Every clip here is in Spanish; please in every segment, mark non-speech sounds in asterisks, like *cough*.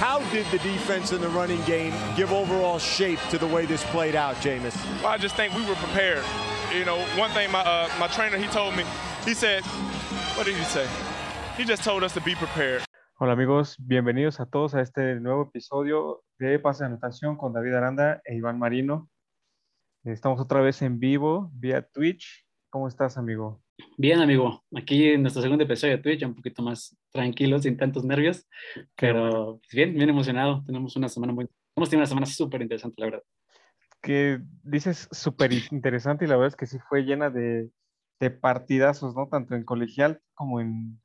How did the defense and the running game give overall shape to the way this played out, Jameis? Well, I just think we were prepared. You know, one thing my uh, my trainer he told me, he said, what did he say? He just told us to be prepared. Hola amigos, bienvenidos a todos a este nuevo episodio de Pase de Anotación con David Aranda e Iván Marino. Estamos otra vez en vivo vía Twitch. ¿Cómo estás, amigo? Bien, amigo. Aquí en nuestro segundo episodio de Twitch, un poquito más tranquilo, sin tantos nervios, pero pues, bien, bien emocionado. Tenemos una semana muy... Hemos tenido una semana súper interesante, la verdad. Que dices súper interesante y la verdad es que sí fue llena de, de partidazos, ¿no? Tanto en colegial como en,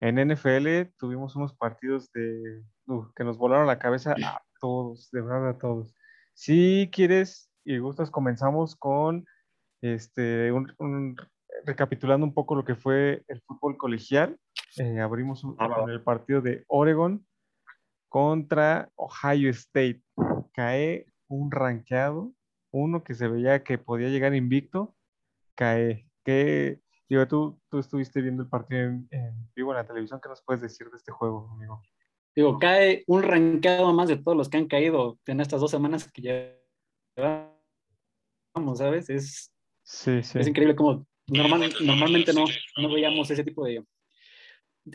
en NFL tuvimos unos partidos de, uh, que nos volaron la cabeza a todos, de verdad a todos. Si quieres y gustas, comenzamos con este, un, un, recapitulando un poco lo que fue el fútbol colegial. Eh, abrimos un, con el partido de Oregon contra Ohio State. Cae un rankeado, uno que se veía que podía llegar invicto, cae. Que Digo, tú, tú estuviste viendo el partido en, en, vivo en la televisión. ¿Qué nos puedes decir de este juego, amigo? Digo, cae un ranqueado más de todos los que han caído en estas dos semanas que llevamos, ¿sabes? Es, sí, sí. es increíble como normal, normalmente no, no veíamos ese tipo de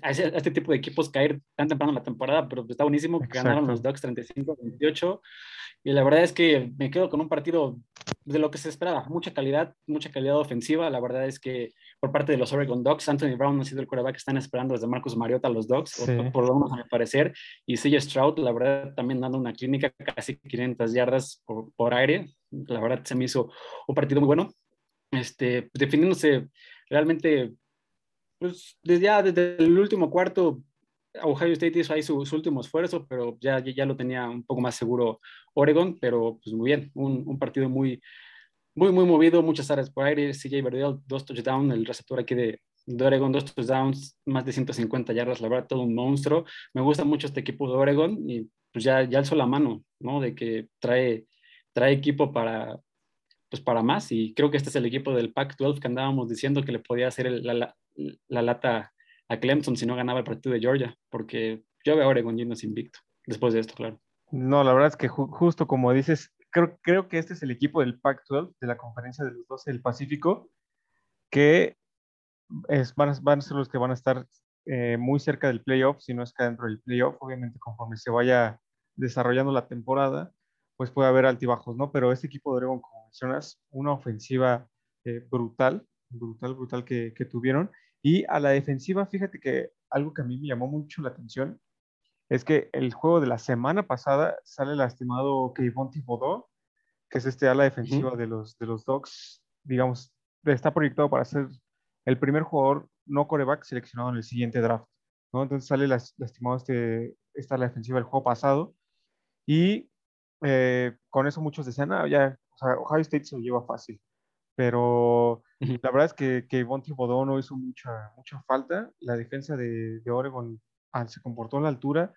a ese, a este tipo de equipos caer tan temprano en la temporada, pero está buenísimo que Exacto. ganaron los Ducks 35-28 y la verdad es que me quedo con un partido de lo que se esperaba, mucha calidad, mucha calidad ofensiva, la verdad es que por parte de los Oregon Ducks, Anthony Brown ha sido el quarterback que están esperando desde Marcus Mariota a los Ducks, Sí. por, por lo menos a mi parecer, y CJ Stroud, la verdad, también dando una clínica casi 500 yardas por, por aire, la verdad se me hizo un partido muy bueno, este, definiéndose realmente, pues desde ya desde el último cuarto, Ohio State hizo ahí su, su último esfuerzo, pero ya, ya, lo tenía un poco más seguro Oregon, pero pues muy bien, un, un partido muy, muy, muy movido, muchas áreas por aire, CJ Verdell, dos touchdowns, el receptor aquí de, de Oregon, dos touchdowns, más de 150 yardas, la verdad, todo un monstruo. Me gusta mucho este equipo de Oregon y pues ya, ya alzó la mano, ¿no? De que trae, trae equipo para, pues para más y creo que este es el equipo del Pac-12 que andábamos diciendo que le podía hacer la, la, la, lata a Clemson si no ganaba el partido de Georgia, porque yo veo a Oregon yéndose invicto después de esto, claro. No, la verdad es que ju justo como dices, creo, creo que este es el equipo del Pac-12, de la conferencia de los 12 del Pacífico, que es, van, a, van, a, ser los que van a estar eh, muy cerca del playoff, si no es que dentro del playoff, obviamente conforme se vaya desarrollando la temporada, pues puede haber altibajos, ¿no? Pero este equipo de Oregon, como mencionas, una ofensiva eh, brutal, brutal, brutal que, que, tuvieron. Y a la defensiva, fíjate que algo que a mí me llamó mucho la atención es que el juego de la semana pasada sale lastimado Kevon Thibodeau, que es este ala defensiva uh -huh. de los, de los Dogs, digamos, está proyectado para ser el primer jugador no coreback seleccionado en el siguiente draft, ¿no? Entonces sale lastimado este, esta ala defensiva del juego pasado y eh, con eso muchos decían, ah, ya, sea, Ohio State se lo lleva fácil, pero uh -huh. la verdad es que, que Von Thibodeau no hizo mucha, mucha falta, la defensa de, de Oregon ah, se comportó a la altura,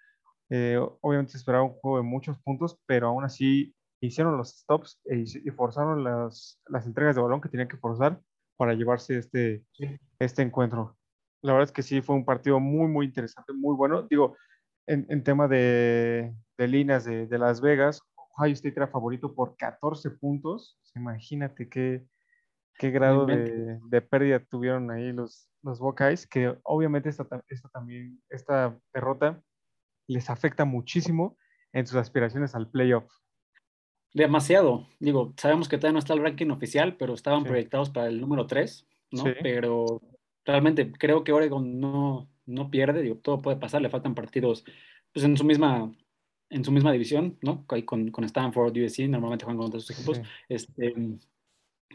eh, obviamente esperaba un juego de muchos puntos, pero aún así hicieron los stops e, y forzaron las, las entregas de balón que tenían que forzar para llevarse este, sí. este encuentro. La verdad es que sí, fue un partido muy, muy interesante, muy bueno. Digo, en, en tema de, de líneas de, de, Las Vegas, Ohio State era favorito por 14 puntos. Imagínate qué, qué grado de, de, pérdida tuvieron ahí los, los Buckeyes, que obviamente esta, esta, también, esta derrota les afecta muchísimo en sus aspiraciones al playoff. Demasiado. Digo, sabemos que todavía no está el ranking oficial, pero estaban sí. proyectados para el número 3, ¿no? Sí. Pero realmente creo que Oregon no, no pierde, digo, todo puede pasar, le faltan partidos pues, en su misma en su misma división, ¿no? Con, con Stanford, USC, normalmente juegan contra sus equipos, sí. este,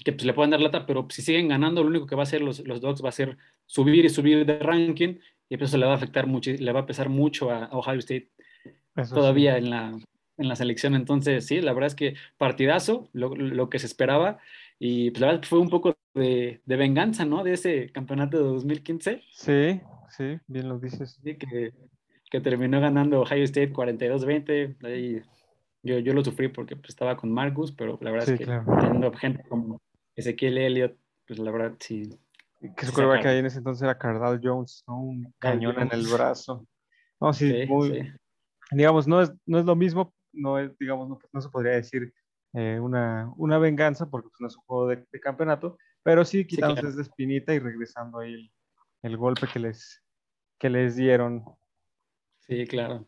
que pues le pueden dar lata, pero si siguen ganando, lo único que va a hacer los, los Dogs va a ser subir y subir de ranking, y eso le va a afectar mucho, le va a pesar mucho a Ohio State eso todavía sí. en, la, en la selección. Entonces, sí, la verdad es que partidazo, lo, lo que se esperaba, y pues la verdad fue un poco de, de, venganza, ¿no? De ese campeonato de 2015. Sí, sí, bien lo dices. Sí, que, que terminó ganando Ohio State 42-20. Ahí yo, yo lo sufrí porque pues, estaba con Marcus, pero la verdad sí, es que claro. teniendo gente como Ezequiel Elliott, pues la verdad sí. Que su que ahí en ese entonces era Cardal Jones, ¿no? Un cañón Jones. en el brazo. No, sí, sí muy, sí. digamos, no es, no es lo mismo, no es, digamos, no, se podría decir eh, una, una, venganza porque pues, no es un juego de, campeonato, pero sí quitándose esa espinita y regresando ahí el, el, golpe que les, que les dieron. Sí, claro.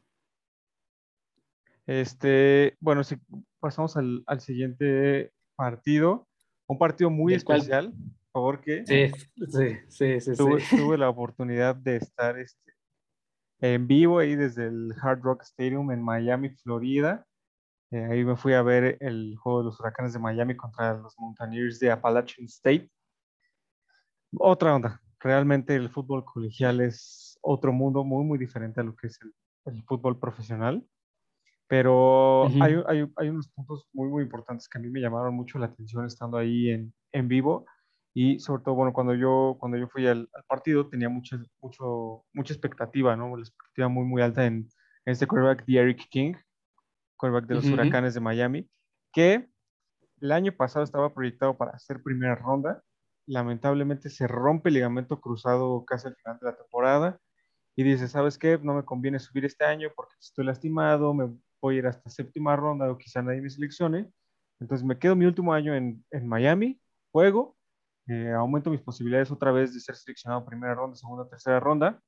Este, bueno, si pasamos al, al siguiente partido, un partido muy especial, porque sí, sí, sí, tuve, tuve, la oportunidad de estar este, en vivo ahí desde el Hard Rock Stadium en Miami, Florida. Eh, ahí me fui a ver el juego de los huracanes de Miami contra los Mountaineers de Appalachian State. Otra onda. Realmente el fútbol colegial es otro mundo muy, muy diferente a lo que es el, el fútbol profesional. Pero hay, hay, hay, unos puntos muy, muy importantes que a mí me llamaron mucho la atención estando ahí en, en vivo. Y sobre todo, bueno, cuando yo, cuando yo fui al, partido tenía mucha, mucho, mucha expectativa, ¿no? La expectativa muy, muy alta en, este quarterback de Eric King, quarterback de los Huracanes de Miami, que el año pasado estaba proyectado para hacer primera ronda. Lamentablemente se rompe el ligamento cruzado casi al final de la temporada y dice, ¿sabes qué? No me conviene subir este año porque estoy lastimado, me voy a ir hasta séptima ronda o quizá nadie me seleccione. Entonces me quedo mi último año en, en Miami, juego, eh, aumento mis posibilidades otra vez de ser seleccionado primera ronda, segunda, tercera ronda.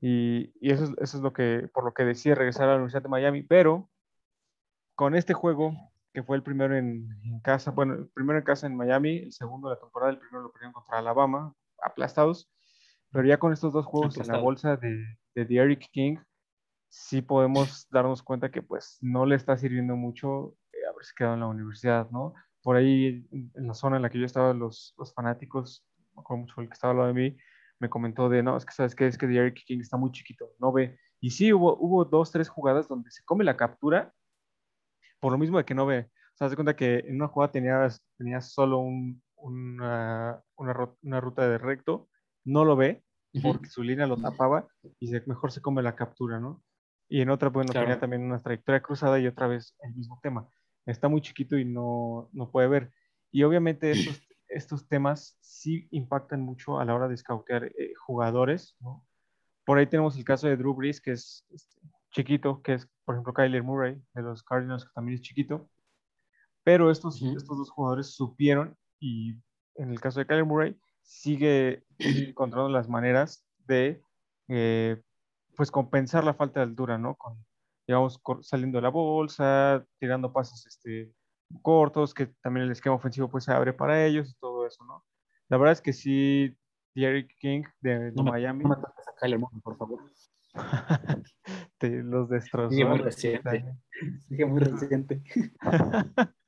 Y, y eso, es, eso, es, lo que, por lo que decidí regresar a la Universidad de Miami. Pero con este juego, que fue el primero en, en, casa, bueno, el primero en casa en Miami, el segundo de la temporada, el primero lo perdieron contra Alabama, aplastados. Pero ya con estos dos juegos en la bolsa de, de, de Eric King, sí podemos *laughs* darnos cuenta que pues no le está sirviendo mucho eh, haberse quedado en la universidad, ¿no? Por ahí en la zona en la que yo estaba, los, los fanáticos, como mucho el que estaba al lado de mí, me comentó de, no, es que sabes que es que Derrick King está muy chiquito, no ve. Y sí, hubo, hubo dos, tres jugadas donde se come la captura, por lo mismo de que no ve. O sea, se cuenta que en una jugada tenías, tenías solo un, una, una, una, ruta de recto, no lo ve, porque su línea lo tapaba y se, mejor se come la captura, ¿no? Y en otra, bueno, tenía también una trayectoria cruzada y otra vez el mismo tema. Está muy chiquito y no, no puede ver. Y obviamente *clears throat* estos, estos temas sí impactan mucho a la hora de scoutear eh, jugadores, ¿no? Por ahí tenemos el caso de Drew Brees, que es este, chiquito, que es, por ejemplo, Kyler Murray, de los Cardinals, que también es chiquito. Pero estos, estos dos jugadores supieron, y en el caso de Kyler Murray, sigue encontrando las maneras de eh, pues compensar la falta de altura, ¿no? Con, digamos, saliendo de la bolsa, tirando pases este, cortos, que también el esquema ofensivo pues se abre para ellos y todo eso, ¿no? La verdad es que sí, Derrick King de, Miami. no me toques a Kyler Murray, por favor. *laughs* Te los destrozó. Sigue muy reciente. Sigue muy reciente. *laughs*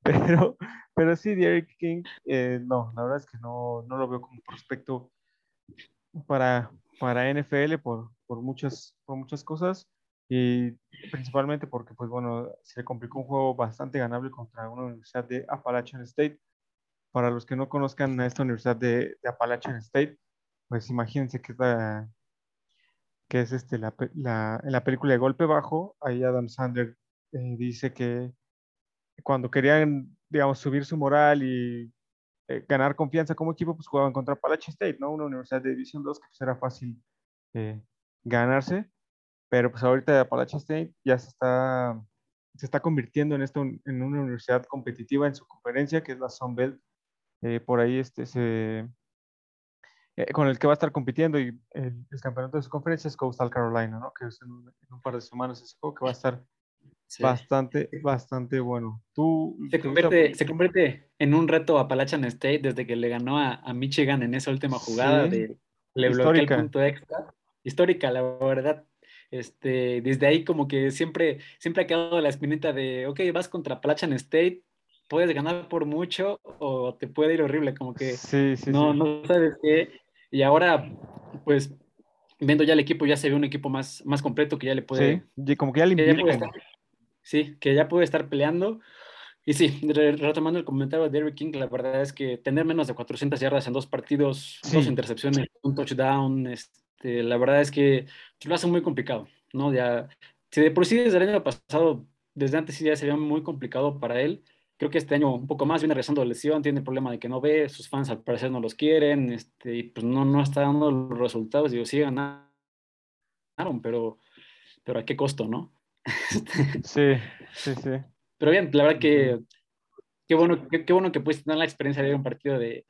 *laughs* pero, pero sí, Derrick King, eh, no, la verdad es que no, no lo veo como prospecto para, para NFL por, por, muchas, por muchas cosas y principalmente porque, pues bueno, se complicó un juego bastante ganable contra una universidad de Appalachian State. Para los que no conozcan a esta universidad de, de Appalachian State, pues imagínense que es, la, que es este, la, la, en la película de Golpe Bajo, ahí Adam Sandler eh, dice que cuando querían, digamos, subir su moral y eh, ganar confianza como equipo, pues jugaban contra Appalachian State, ¿no? Una universidad de División 2 que pues era fácil eh, ganarse, pero pues ahorita Appalachian State ya se está, se está convirtiendo en, esto, en una universidad competitiva en su conferencia, que es la Sun Belt. Eh, por ahí este, se, con el que va a estar compitiendo y el, campeonato de su conferencia es Coastal Carolina, ¿no? Que es en un, par de semanas ese juego que va a estar Bastante, bastante bueno. Tú, se, convierte, se convierte en un reto a Appalachian State desde que le ganó a, a Michigan en esa última jugada. De, le bloqueó el punto extra. Histórica, la verdad. Este, desde ahí como que siempre, siempre ha quedado la espinita de, ok, vas contra Appalachian State, puedes ganar por mucho o te puede ir horrible, como que no, no sabes qué. Y ahora, pues, viendo ya el equipo, ya se ve un equipo más, más completo que ya le puede... Sí, como que ya le sí, que ya puede estar peleando. Y sí, retomando el comentario de Derrick King, la verdad es que tener menos de 400 yardas en dos partidos, dos intercepciones, un touchdown, este, la verdad es que lo hace muy complicado, ¿no? Ya, si de por sí desde el año pasado, desde antes sí ya sería muy complicado para él, creo que este año un poco más viene rezando de lesión, tiene el problema de que no ve, sus fans al parecer no los quieren, este, y pues no, no está dando los resultados, digo, sí ganaron, pero pero a qué costo, ¿no? Sí, sí, sí. Pero bien, la verdad que qué bueno, qué, bueno que pudiste tener la experiencia de ver un partido de,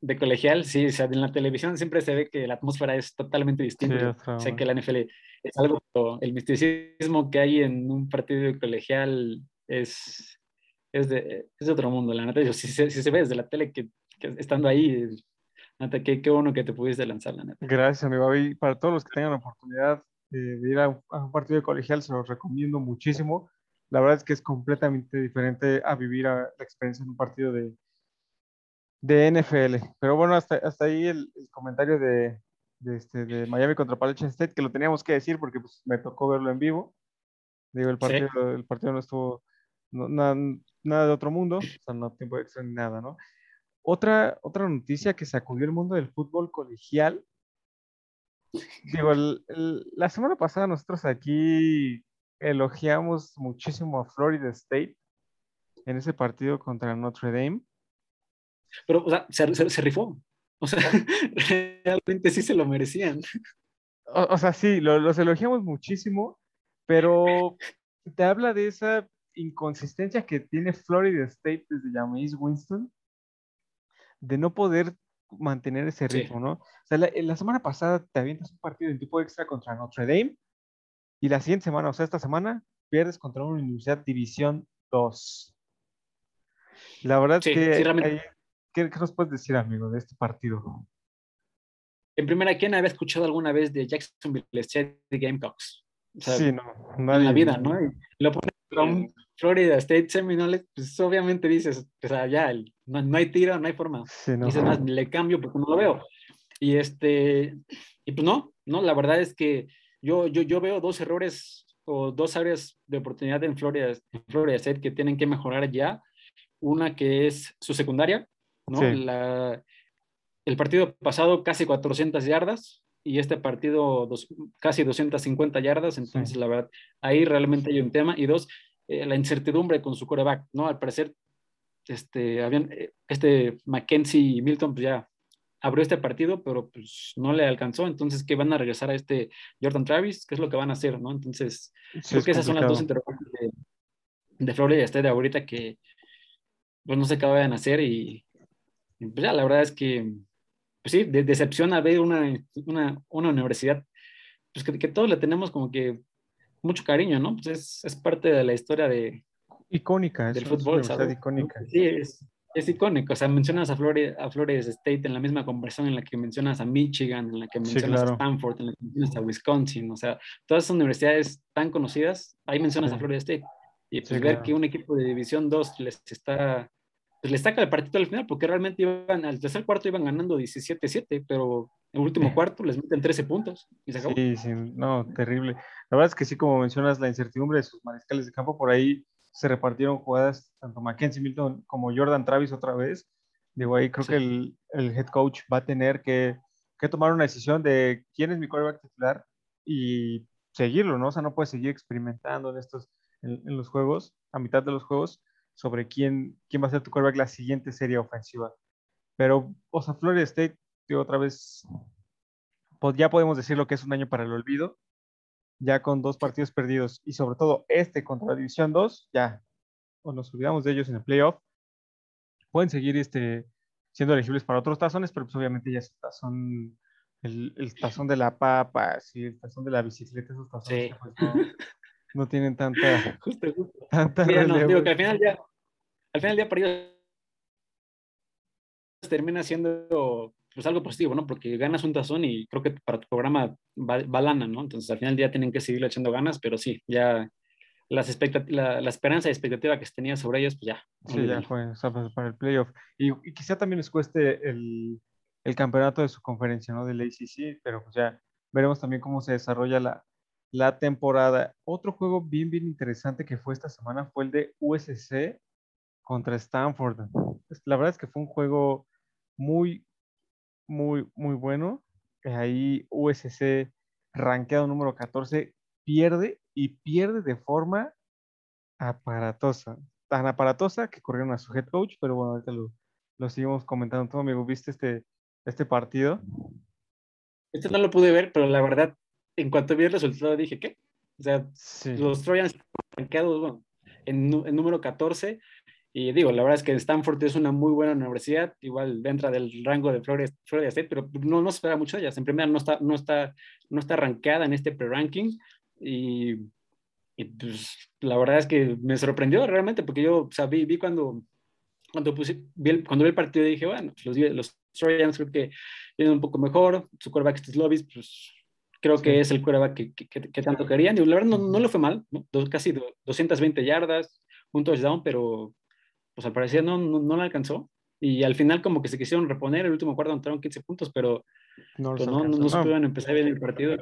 de colegial. Sí, o sea, en la televisión siempre se ve que la atmósfera es totalmente distinta. o sea, que la NFL es algo, el misticismo que hay en un partido de colegial es, es, de, es de otro mundo, la neta. Si, si, se ve desde la tele que, que estando ahí, neta, qué, qué bueno que te pudiste lanzar, la neta. Gracias, amigo. Y para todos los que tengan la oportunidad de ir a un partido de colegial, se los recomiendo muchísimo. La verdad es que es completamente diferente a vivir la experiencia en un partido de, de NFL. Pero bueno, hasta, hasta ahí el, comentario de, de, este, de Miami contra Appalachian State, que lo teníamos que decir porque pues, me tocó verlo en vivo. Digo, el partido, el partido no estuvo nada, nada, de otro mundo, o sea, no tiempo extra ni nada, ¿no? Otra, otra noticia que sacudió el mundo del fútbol colegial. Digo, la semana pasada nosotros aquí elogiamos muchísimo a Florida State en ese partido contra Notre Dame. Pero, o sea, se, rifó. O sea, *laughs* realmente sí se lo merecían. O, sea, sí, los elogiamos muchísimo, pero te habla de esa inconsistencia que tiene Florida State desde James Winston, de no poder mantener ese ritmo, ¿no? O sea, la, la, semana pasada te avientas un partido en tipo extra contra Notre Dame y la siguiente semana, o sea, esta semana, pierdes contra una Universidad División 2. La verdad es que... ¿qué, nos puedes decir, amigo, de este partido? En primera, ¿quién había escuchado alguna vez de Jacksonville State Gamecocks? sí, no. Nadie, en la vida, ¿no? Y lo pones Florida State Seminoles, pues obviamente dices, o sea, ya, no, hay tiro, no hay forma. Sí, no. Más, le cambio porque no lo veo. Y este, y pues no, no, la verdad es que yo, yo, yo veo dos errores o dos áreas de oportunidad en Florida, en Florida State que tienen que mejorar ya. Una que es su secundaria, ¿no? La, el partido pasado casi 400 yardas y este partido dos, casi 250 yardas, entonces la verdad, ahí realmente hay un tema. Y dos, eh, la incertidumbre con su coreback, ¿no? Al parecer, este, habían, eh, este Mackenzie y Milton pues ya abrió este partido, pero pues no le alcanzó, entonces ¿qué van a regresar a este Jordan Travis, ¿qué es lo que van a hacer, no? Entonces, creo que esas son las dos interrogantes de, de Florida y de ahorita que pues no sé qué vayan a hacer y, pues ya, la verdad es que, pues sí, de, decepciona ver una, una, una universidad, pues que, que, todos le tenemos como que mucho cariño, ¿no? Pues es, es parte de la historia de... Icónica, del fútbol, es icónica. Sí, es, es icónico. O sea, mencionas a Florida, a Florida State en la misma conversación en la que mencionas a Michigan, en la que mencionas a Stanford, en la que mencionas a Wisconsin. O sea, todas esas universidades tan conocidas, ahí mencionas a Florida State. Y pues ver que un equipo de División 2 les está pues les saca el partido al final, porque realmente iban, al tercer cuarto iban ganando 17-7, pero en el último cuarto les meten 13 puntos y se acabó. Sí, sí, no, terrible. La verdad es que sí, como mencionas, la incertidumbre de sus mariscales de campo, por ahí se repartieron jugadas tanto Mackenzie Milton como Jordan Travis otra vez. Digo, ahí creo que el, el, head coach va a tener que, que, tomar una decisión de quién es mi quarterback titular y seguirlo, ¿no? O sea, no puede seguir experimentando en estos, en, en los juegos, a mitad de los juegos sobre quién, quién va a ser tu quarterback la siguiente serie ofensiva. Pero, o sea, Florida State, otra vez, pues ya podemos decir lo que es un año para el olvido, ya con dos partidos perdidos y sobre todo este contra la División 2, ya, o nos olvidamos de ellos en el playoff, pueden seguir este, siendo elegibles para otros tazones, pero pues obviamente ya es el tazón, el, tazón de la papa, sí, el tazón de la bicicleta, esos tazones pues, no tienen tanta. *laughs* Justo, justo. Tanta no, digo que al final ya, al final para ellos termina siendo pues algo positivo, ¿no? Porque ganas un tazón y creo que para tu programa va, lana, ¿no? Entonces al final día tienen que seguir echando ganas, pero sí, ya las la, la, esperanza y expectativa que tenía sobre ellos, pues ya. Sí, ya fue, o sea, pues, para el playoff. Y, y, quizá también les cueste el, el campeonato de su conferencia, ¿no? Del ACC, pero pues ya veremos también cómo se desarrolla la, la temporada. Otro juego bien, bien interesante que fue esta semana fue el de USC contra Stanford. La verdad es que fue un juego muy, muy, muy bueno. Ahí USC, rankeado número 14, pierde y pierde de forma aparatosa. Tan aparatosa que corrieron a su head coach, pero bueno, ahorita lo, lo seguimos comentando. todo amigo, ¿viste este, este partido? Este no lo pude ver, pero la verdad en cuanto vi el resultado dije, ¿qué? O sea, los Trojans rankeados bueno, en, en, número 14. Y digo, la verdad es que Stanford es una muy buena universidad, igual dentro del rango de Florida, Florida State, pero no, no se espera mucho de ellas. En primera no está, no está, no está rankeada en este pre-ranking. Y, y pues, la verdad es que me sorprendió realmente, porque yo o sea, vi, vi cuando, cuando, puse, vi el, cuando vi el partido dije, bueno, pues, los, los Trojans creo que vienen un poco mejor, su quarterback Lobbies, pues creo que es el quarterback que, que, que, tanto querían. Y la verdad no, no lo fue mal, ¿no? Dos, casi 220 yardas, un touchdown, pero pues al parecer no, no, no la alcanzó. Y al final como que se quisieron reponer, el último cuarto entraron 15 puntos, pero no, pues, no, no, supieron empezar bien el partido.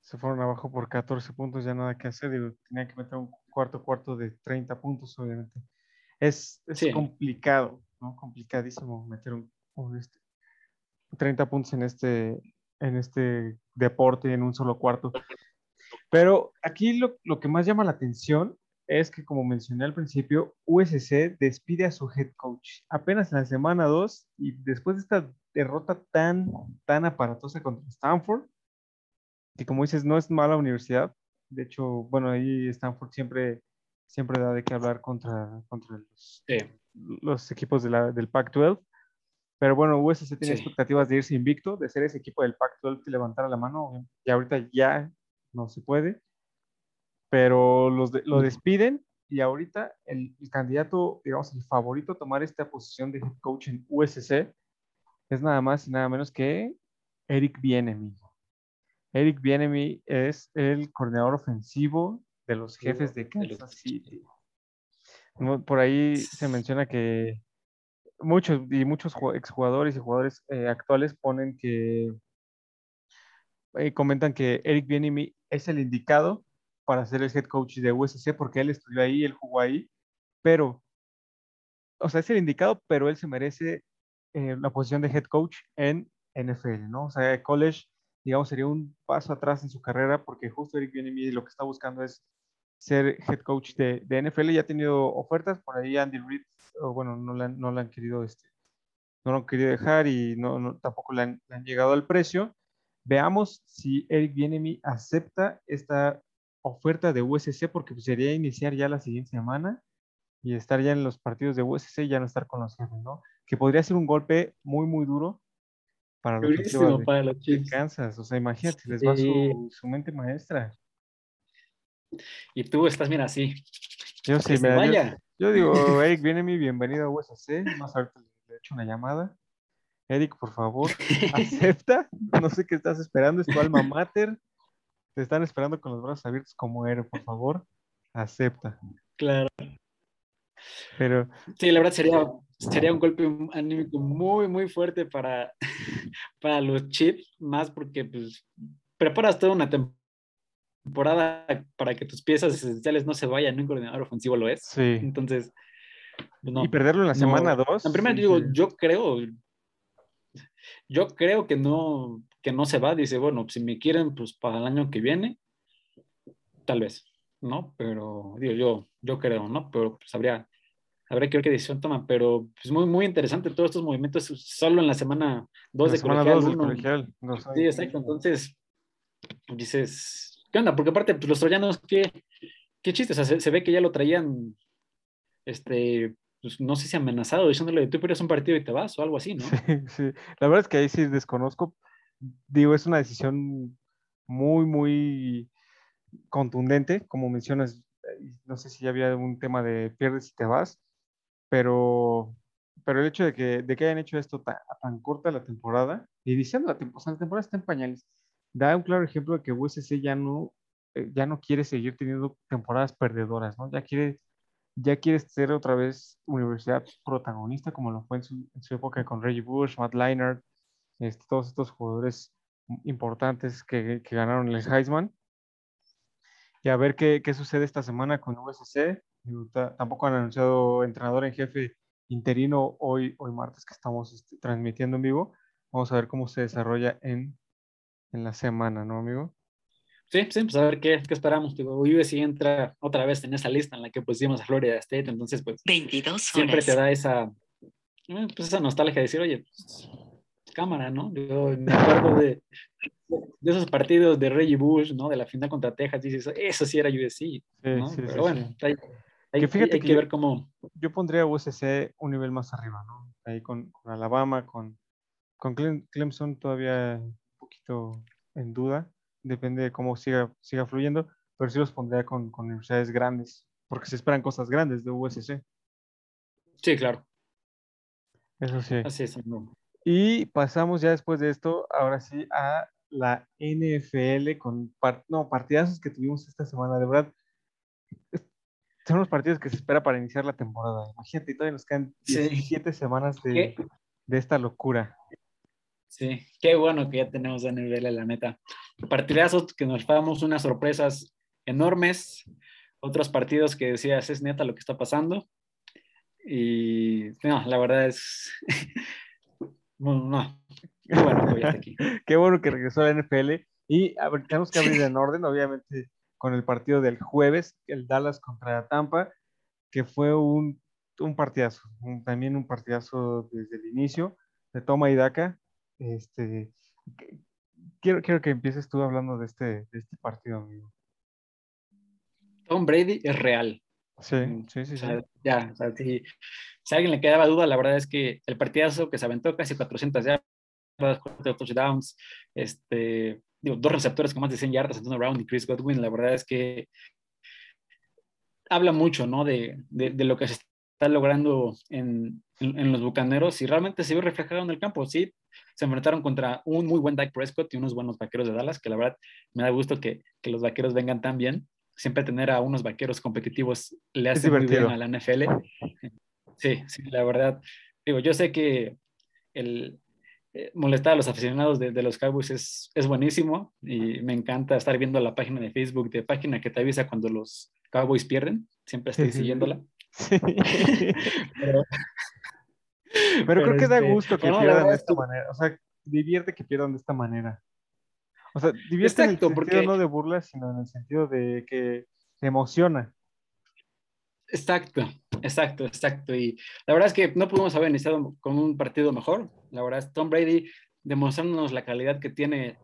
Se fueron abajo por 14 puntos, ya nada que hacer. Digo, tenía que meter un cuarto cuarto de 30 puntos, obviamente. Es, es complicado, ¿no? Complicadísimo meter un, un este, 30 puntos en este, en este deporte en un solo cuarto. Pero aquí lo, lo, que más llama la atención es que, como mencioné al principio, USC despide a su head coach apenas en la semana 2 y después de esta derrota tan, tan aparatosa contra Stanford, que como dices, no es mala universidad. De hecho, bueno, ahí Stanford siempre, siempre da de qué hablar contra, contra los, los equipos de la, del Pac-12. Pero bueno, USC tiene expectativas de irse invicto, de ser ese equipo del Pac-12 que levantara la mano. Y ahorita ya no se puede. Pero los lo despiden y ahorita el, candidato, digamos, el favorito a tomar esta posición de head coach en USC es nada más y nada menos que Eric Bienemi. Eric Bienemi es el coordinador ofensivo de los jefes de Kansas City. Por ahí se menciona que muchos y muchos exjugadores y jugadores eh, actuales ponen que eh, comentan que Eric Bienemi es el indicado para ser el head coach de USC porque él estudió ahí, él jugó ahí, pero, o sea, es el indicado, pero él se merece eh, la posición de head coach en NFL, ¿no? O sea, college, digamos, sería un paso atrás en su carrera porque justo Eric Bienemi lo que está buscando es ser head coach de, de NFL, ya ha tenido ofertas, por ahí Andy Reid o bueno, no la, no han querido, este, no lo han querido dejar y no, tampoco le han, llegado al precio. Veamos si Eric Bienemi acepta esta oferta de USC porque pues, sería iniciar ya la siguiente semana y estar ya en los partidos de USC y ya no estar con los jefes, ¿no? Que podría ser un golpe muy, muy duro para los, de, para los Kansas. O sea, imagínate, les va su, su, mente maestra. Y tú estás, mira, así. Yo sí, me vaya. Yo digo, *laughs* Eric, viene mi bienvenido a USC. Más ahorita le he hecho una llamada. Eric, por favor, *laughs* acepta. No sé qué estás esperando, es tu alma mater. Te están esperando con los brazos abiertos como héroe, por favor. Acepta. Claro. Pero. Sí, la verdad sería, sería un golpe anímico muy, muy fuerte para, *laughs* para los chips, más porque pues preparas toda una temporada para que tus piezas esenciales no se vayan, un coordinador ofensivo lo es. Sí. Entonces, pues y perderlo en la semana 2. En primer digo, yo creo, yo creo que no, que no se va. Dice, bueno, si me quieren, pues para el año que viene, tal vez, ¿no? Pero digo, yo, yo creo, ¿no? Pero pues habría, habría que ver qué decisión toma. Pero es pues, muy, muy interesante todos estos movimientos solo en la semana 2 de semana colegial. colegial. sí, exacto. Entonces, dices, ¿Qué onda? Porque aparte, pues, los troyanos, ¿qué, qué chiste? O sea, se, ve que ya lo traían, este, pues, no sé si amenazado, diciéndole, tú pierdes un partido y te vas o algo así, ¿no? *laughs* Sí, sí. La verdad es que ahí sí desconozco. Digo, es una decisión muy, muy contundente, como mencionas. No sé si ya había un tema de pierdes y te vas, pero, pero el hecho de que, de que hayan hecho esto tan, tan corta la temporada, y diciendo la temporada, la temporada está en pañales, da un claro ejemplo de que USC ya no, eh, ya no quiere seguir teniendo temporadas perdedoras, ¿no? Ya quiere, ya quiere ser otra vez universidad protagonista, como lo fue en su, época con Reggie Bush, Matt Leinart, este, todos estos jugadores importantes que, que, ganaron el Heisman. Y a ver qué, qué sucede esta semana con USC. Tampoco han anunciado entrenador en jefe interino hoy, hoy martes que estamos este, transmitiendo en vivo. Vamos a ver cómo se desarrolla en en la semana, ¿no, amigo? Sí, sí, pues a ver qué, qué esperamos. Digo, USC entra otra vez en esa lista en la que pusimos a Florida State, entonces pues 22 horas. siempre te da esa, eh, pues esa nostalgia de decir, oye, pues, cámara, ¿no? Yo me acuerdo de, de esos partidos de Reggie Bush, ¿no? De la final contra Texas, dices, eso sí era USC, ¿no? sí, Pero sí, bueno, hay, hay- Que fíjate hay que que yo- ver cómo... Yo pondría a USC un nivel más arriba, ¿no? Ahí con, con Alabama, con, con Clem- Clemson todavía un poquito en duda. Depende de cómo siga, siga fluyendo, pero sí los pondría con, con universidades grandes, porque se esperan cosas grandes de USC. Sí, claro, Eso sí. así es. no. Y pasamos ya después de esto, ahora sí, a la NFL con par- no, partidazos que tuvimos esta semana. De verdad, son los partidos que se espera para iniciar la temporada. Imagínate, todavía nos quedan Sí. 17 semanas de, de esta locura. Sí, qué bueno que ya tenemos a nivel, la neta. Partidazos que nos damos unas sorpresas enormes, otros partidos que decías, es neta lo que está pasando. Y no, la verdad es... *laughs* no, no. Qué bueno que aquí. *laughs* Qué bueno que regresó a la NFL. Y a ver, tenemos que abrir en orden, obviamente, con el partido del jueves, el Dallas contra Tampa, que fue un, un partidazo, un- también un partidazo desde el inicio, de toma y daca. Este, quiero, quiero que empieces tú hablando de este, de este partido, amigo. Tom Brady es real. Sí, Mm, sí, sí, O sí. sea, ya, o sea, si, si a alguien le quedaba duda, la verdad es que el partidazo que se aventó casi 400 yardas, cuatro touchdowns, este, digo, dos receptores con más de 100 yardas, Antonio Brown y Chris Godwin, la verdad es que habla mucho, ¿no? De, de, de lo que se está logrando en, en, en los Bucaneros y realmente se vio reflejado en el campo, sí. Se enfrentaron contra un muy buen Dak Prescott y unos buenos vaqueros de Dallas, que la verdad me da gusto que, que los vaqueros vengan tan bien. Siempre tener a unos vaqueros competitivos le hace muy bien a la NFL. Sí, sí, la verdad. Digo, yo sé que el eh, molestar a los aficionados de, de los Cowboys es, es buenísimo y me encanta estar viendo la página de Facebook de página que te avisa cuando los Cowboys pierden. Siempre estoy *laughs* siguiéndola. Sí. *laughs* Pero, *laughs* Pero creo que da este, gusto que no, pierdan de esta manera. O sea, divierte que pierdan de esta manera. O sea, divierte en el sentido porque- no de burla, sino en el sentido de que te emociona. Exacto, exacto, exacto. Y la verdad es que no pudimos haber iniciado con un partido mejor. La verdad es Tom Brady demostrándonos la calidad que tiene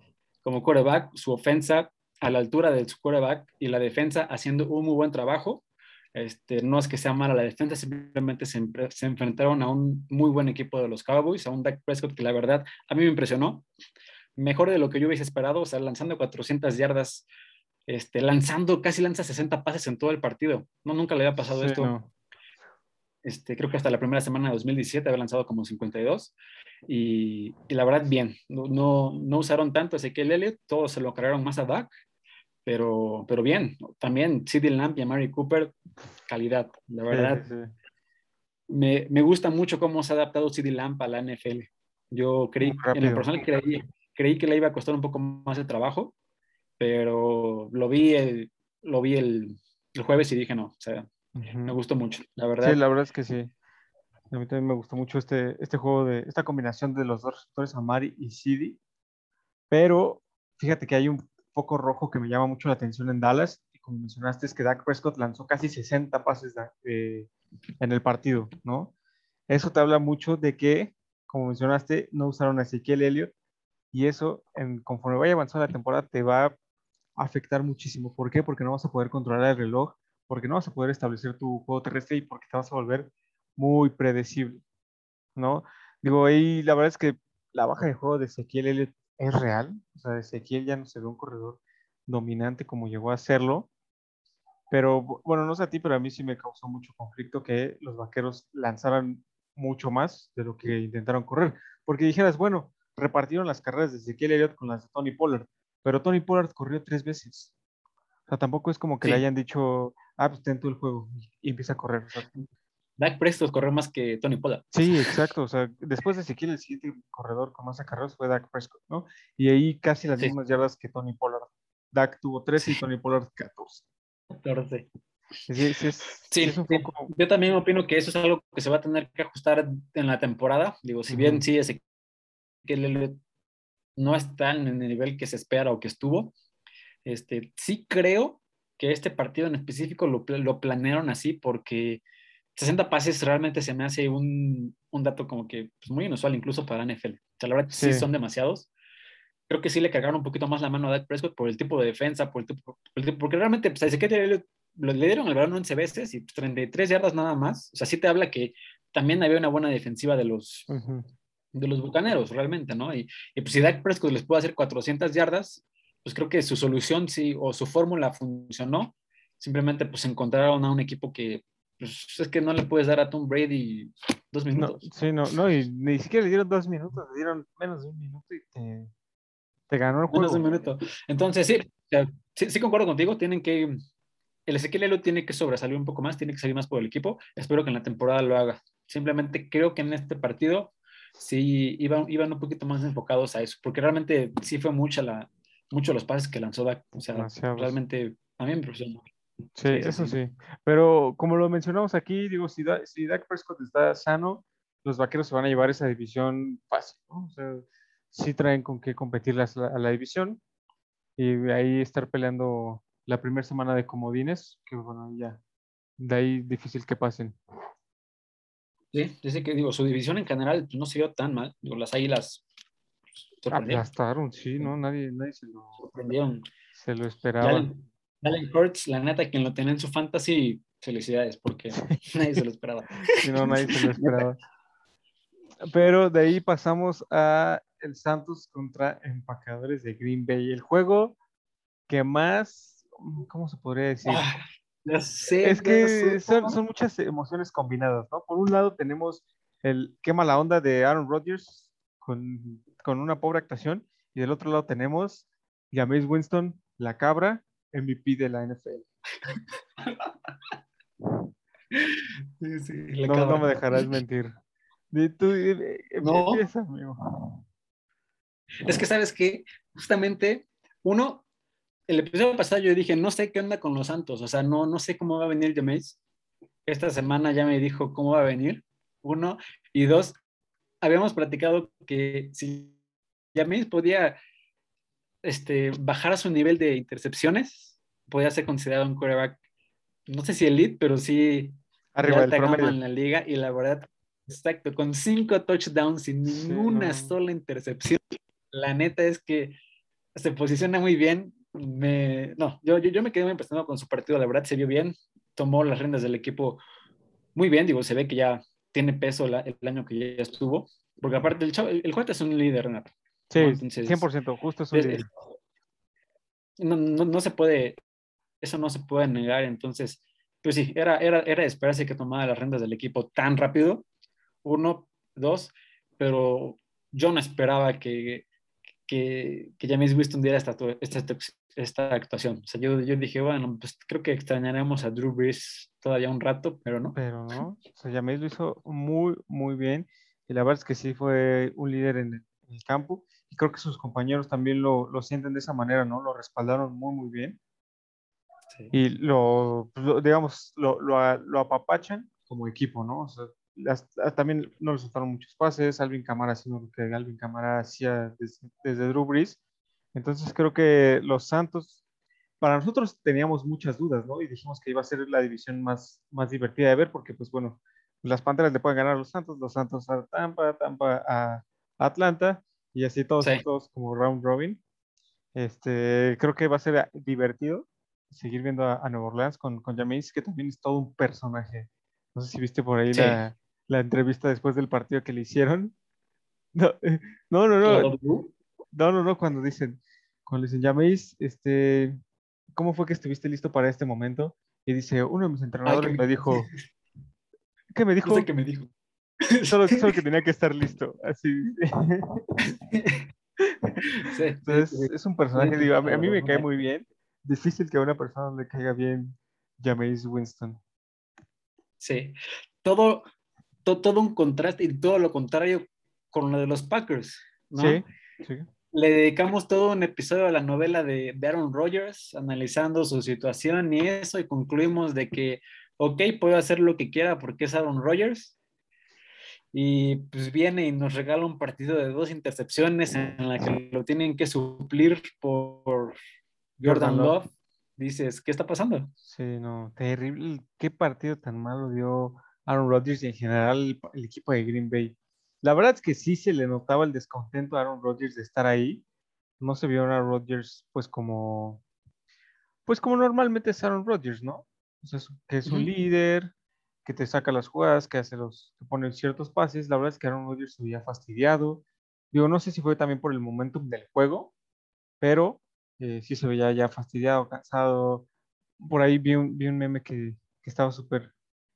como quarterback, su ofensa a la altura de su quarterback y la defensa haciendo un muy buen trabajo. Este, no es que sea mala la defensa, simplemente se, se enfrentaron a un muy buen equipo de los Cowboys, a un Dak Prescott que la verdad a mí me impresionó. Mejor de lo que yo hubiese esperado, o sea, lanzando 400 yardas, este, lanzando, casi lanza 60 pases en todo el partido. No, nunca le había pasado Sí, esto. no. Este, creo que hasta la primera semana de 2017 había lanzado como 52 y, y la verdad bien, no, no, no usaron tanto a Ezequiel Elliott, todos se lo cargaron más a Dak, pero, pero bien, también CeeDee Lamb y a Mary Cooper, calidad, la verdad. sí, sí. Me, me gusta mucho cómo se ha adaptado CeeDee Lamb a la NFL. Yo creí, en lo personal creí, creí que le iba a costar un poco más de trabajo, pero lo vi el, lo vi el, el jueves y dije no, o sea, Ujú. me gustó mucho, la verdad. Sí, la verdad es que sí. A mí también me gustó mucho este, este juego de esta combinación de los dos receptores, Amari y Sidi. Pero fíjate que hay un foco rojo que me llama mucho la atención en Dallas. Y como mencionaste, es que Dak Prescott lanzó casi 60 pases eh, en el partido, ¿no? Eso te habla mucho de que, como mencionaste, no usaron a Ezequiel Elliott. Y eso, en, conforme vaya avanzando la temporada, te va afectar muchísimo. ¿Por qué? Porque no vas a poder controlar el reloj, porque no vas a poder establecer tu juego terrestre y porque te vas a volver muy predecible, ¿no? Digo, ahí la verdad es que la baja de juego de Ezequiel es real. O sea, Ezequiel ya no se ve un corredor dominante como llegó a serlo. Pero bu- bueno, no sé a ti, pero a mí sí me causó mucho conflicto que los vaqueros lanzaran mucho más de lo que intentaron correr. Porque dijeras, bueno, repartieron las carreras de Ezequiel Elliott con las de Tony Pollard, pero Tony Pollard corrió tres veces. O sea, tampoco es como que le Sí. hayan dicho, ah, pues ten el juego y, empieza a correr. O sea, Dak Prescott corrió más que Tony Pollard. Sí, exacto. O sea, después de Ezequiel, el siguiente corredor con más acarreos fue Dak Prescott, ¿no? Y ahí casi las Sí. mismas yardas que Tony Pollard. Dak tuvo 13 y Tony Pollard 14. Claro, sí. Sí, sí, sí es, Sí, sí es un sí. poco. Yo también opino que eso es algo que se va a tener que ajustar en la temporada. Digo, si bien Ujú. sí, ese que Elliott no está en el nivel que se espera o que estuvo, este, sí creo que este partido en específico lo, lo planearon así porque 60 pases realmente se me hace un, un dato como que pues, muy inusual incluso para NFL. O sea, la verdad sí, Sí. son demasiados. creo que sí le cargaron un poquito más la mano a Dak Prescott por el tipo de defensa, por el tipo, porque realmente pues, a le, le dieron el balón 11 veces y 33 yardas nada más. O sea, sí te habla que también había una buena defensiva de los, de los bucaneros, realmente, ¿no? Y, y, pues si Dak Prescott les puede hacer 400 yardas, pues creo que su solución sí, o su fórmula funcionó. Simplemente pues encontraron a un equipo que pues, es que no le puedes dar a Tom Brady dos minutos. sí, no, no, y ni siquiera le dieron dos minutos, le dieron menos de un minuto y te, te ganó el juego. Menos de un minuto. Entonces, sí, sí, sí, concuerdo contigo, tienen que, el Ezequiel Elo tiene que sobresalir un poco más, tiene que salir más por el equipo. Espero que en la temporada lo haga. Simplemente creo que en este partido sí iban, iban un poquito más enfocados a eso, porque realmente sí fue mucha la, mucho los pases que lanzó Dak. O sea, realmente a mí me impresionó. Sí, eso sí. Pero como lo mencionamos aquí, digo, si, si Dak Prescott está sano, los vaqueros se van a llevar esa división fácil, ¿no? O sea, sí traen con qué competir a la división y ahí estar peleando la primera semana de comodines, que bueno, ya, de ahí difícil que pasen. Sí, dice que digo, su división en general pues, no se vio tan mal. Digo, las águilas aplastaron, sí, ¿no? Nadie, nadie se lo sorprendieron. Se lo esperaba. Allen Hurts, la neta, quien lo tiene en su fantasy, felicidades, porque *laughs* nadie se lo esperaba. Sí, no, nadie se lo esperaba. Pero de ahí pasamos a el Santos contra Empacadores de Green Bay. El juego que más, ¿cómo se podría decir? Ah, sé, es que son, son, muchas emociones combinadas, ¿no? Por un lado tenemos el qué mala onda de Aaron Rodgers con, con una pobre actuación, y del otro lado tenemos James Winston, la cabra, MVP de la NFL. *laughs* no, me dejarás mentir. no. Es que sabes que justamente uno, el episodio pasado yo dije, no sé qué onda con los Santos, o sea, no, no sé cómo va a venir James. Esta semana ya me dijo cómo va a venir, uno, y dos, habíamos platicado que si James podía este, bajar su nivel de intercepciones, podía ser considerado un quarterback, no sé si elite, pero sí arriba del promedio en la liga. Y la verdad, exacto, con cinco touchdowns sin ninguna sola intercepción, la neta es que se posiciona muy bien. Me, no, yo, yo, me quedé muy impresionado con su partido, la verdad se vio bien, tomó las riendas del equipo muy bien, digo, se ve que ya tiene peso el año que ya estuvo, porque aparte el, chavo, el, el es un líder, Renato. Sí, 100%, justo eso. no, no, no, se puede, eso no se puede negar. Entonces, pues sí, era, era, era esperarse que tomara las rentas del equipo tan rápido. Uno, dos, pero yo no esperaba que, que, que James Winston diera esta, esta, esta actuación. O sea, yo, yo dije, bueno, pues creo que extrañaremos a Drew Brees todavía un rato, pero no. Pero no, *laughs* o sea, James lo hizo muy, muy bien. Y la verdad es que sí fue un líder en el campo y creo que sus compañeros también lo, lo sienten de esa manera, ¿no? Lo respaldaron muy, muy bien. Y lo, pues, digamos, lo, lo, lo, apapachan como equipo, ¿no? O sea, también no les soltaron muchos pases, Alvin Camara haciendo lo que Alvin Camara hacía desde, desde Drew Brees. Entonces creo que los Santos, para nosotros teníamos muchas dudas, ¿no? Y dijimos que iba a ser la división más, más divertida de ver, porque pues bueno, las Panteras le pueden ganar a los Santos, los Santos a Tampa, Tampa a Atlanta, y así todos, todos como round robin. Este, creo que va a ser divertido seguir viendo a, Nueva Orleans con, con James, que también es todo un personaje. No sé si viste por ahí la, la, entrevista después del partido que le hicieron. *laughs* No, no, no, no. No, no, no, cuando dicen, cuando dicen, James, este, ¿cómo fue que estuviste listo para este momento? Y dice, uno de mis entrenadores me dijo, *laughs* ¿qué me dijo? No sé qué me dijo. *laughs* Solo, *laughs* solo que tenía que estar listo, así. Entonces, es un personaje, digo, a, mí me cae muy bien. Difícil que a una persona le caiga bien James Winston. Sí, todo, todo un contraste y todo lo contrario con lo de los Packers, ¿no? Sí, sí. Le dedicamos todo un episodio a la novela de, de Aaron Rodgers, analizando su situación y eso, y concluimos de que, ok, puede hacer lo que quiera porque es Aaron Rodgers, y pues viene y nos regala un partido de dos intercepciones en la que lo tienen que suplir por Jordan Love. Dices, ¿qué está pasando? Sí, no, terrible. ¿Qué partido tan malo dio Aaron Rodgers y en general el, equipo de Green Bay? La verdad es que sí se le notaba el descontento a Aaron Rodgers de estar ahí, no se vio a Rodgers pues como, pues como normalmente es Aaron Rodgers, ¿no? O sea, que es un líder, que te saca las jugadas, que hace los, que pone ciertos pases. La verdad es que Aaron Rodgers se veía fastidiado. Digo, no sé si fue también por el momentum del juego, pero eh, sí se veía ya fastidiado, cansado. Por ahí vi un, vi un meme que, que estaba súper,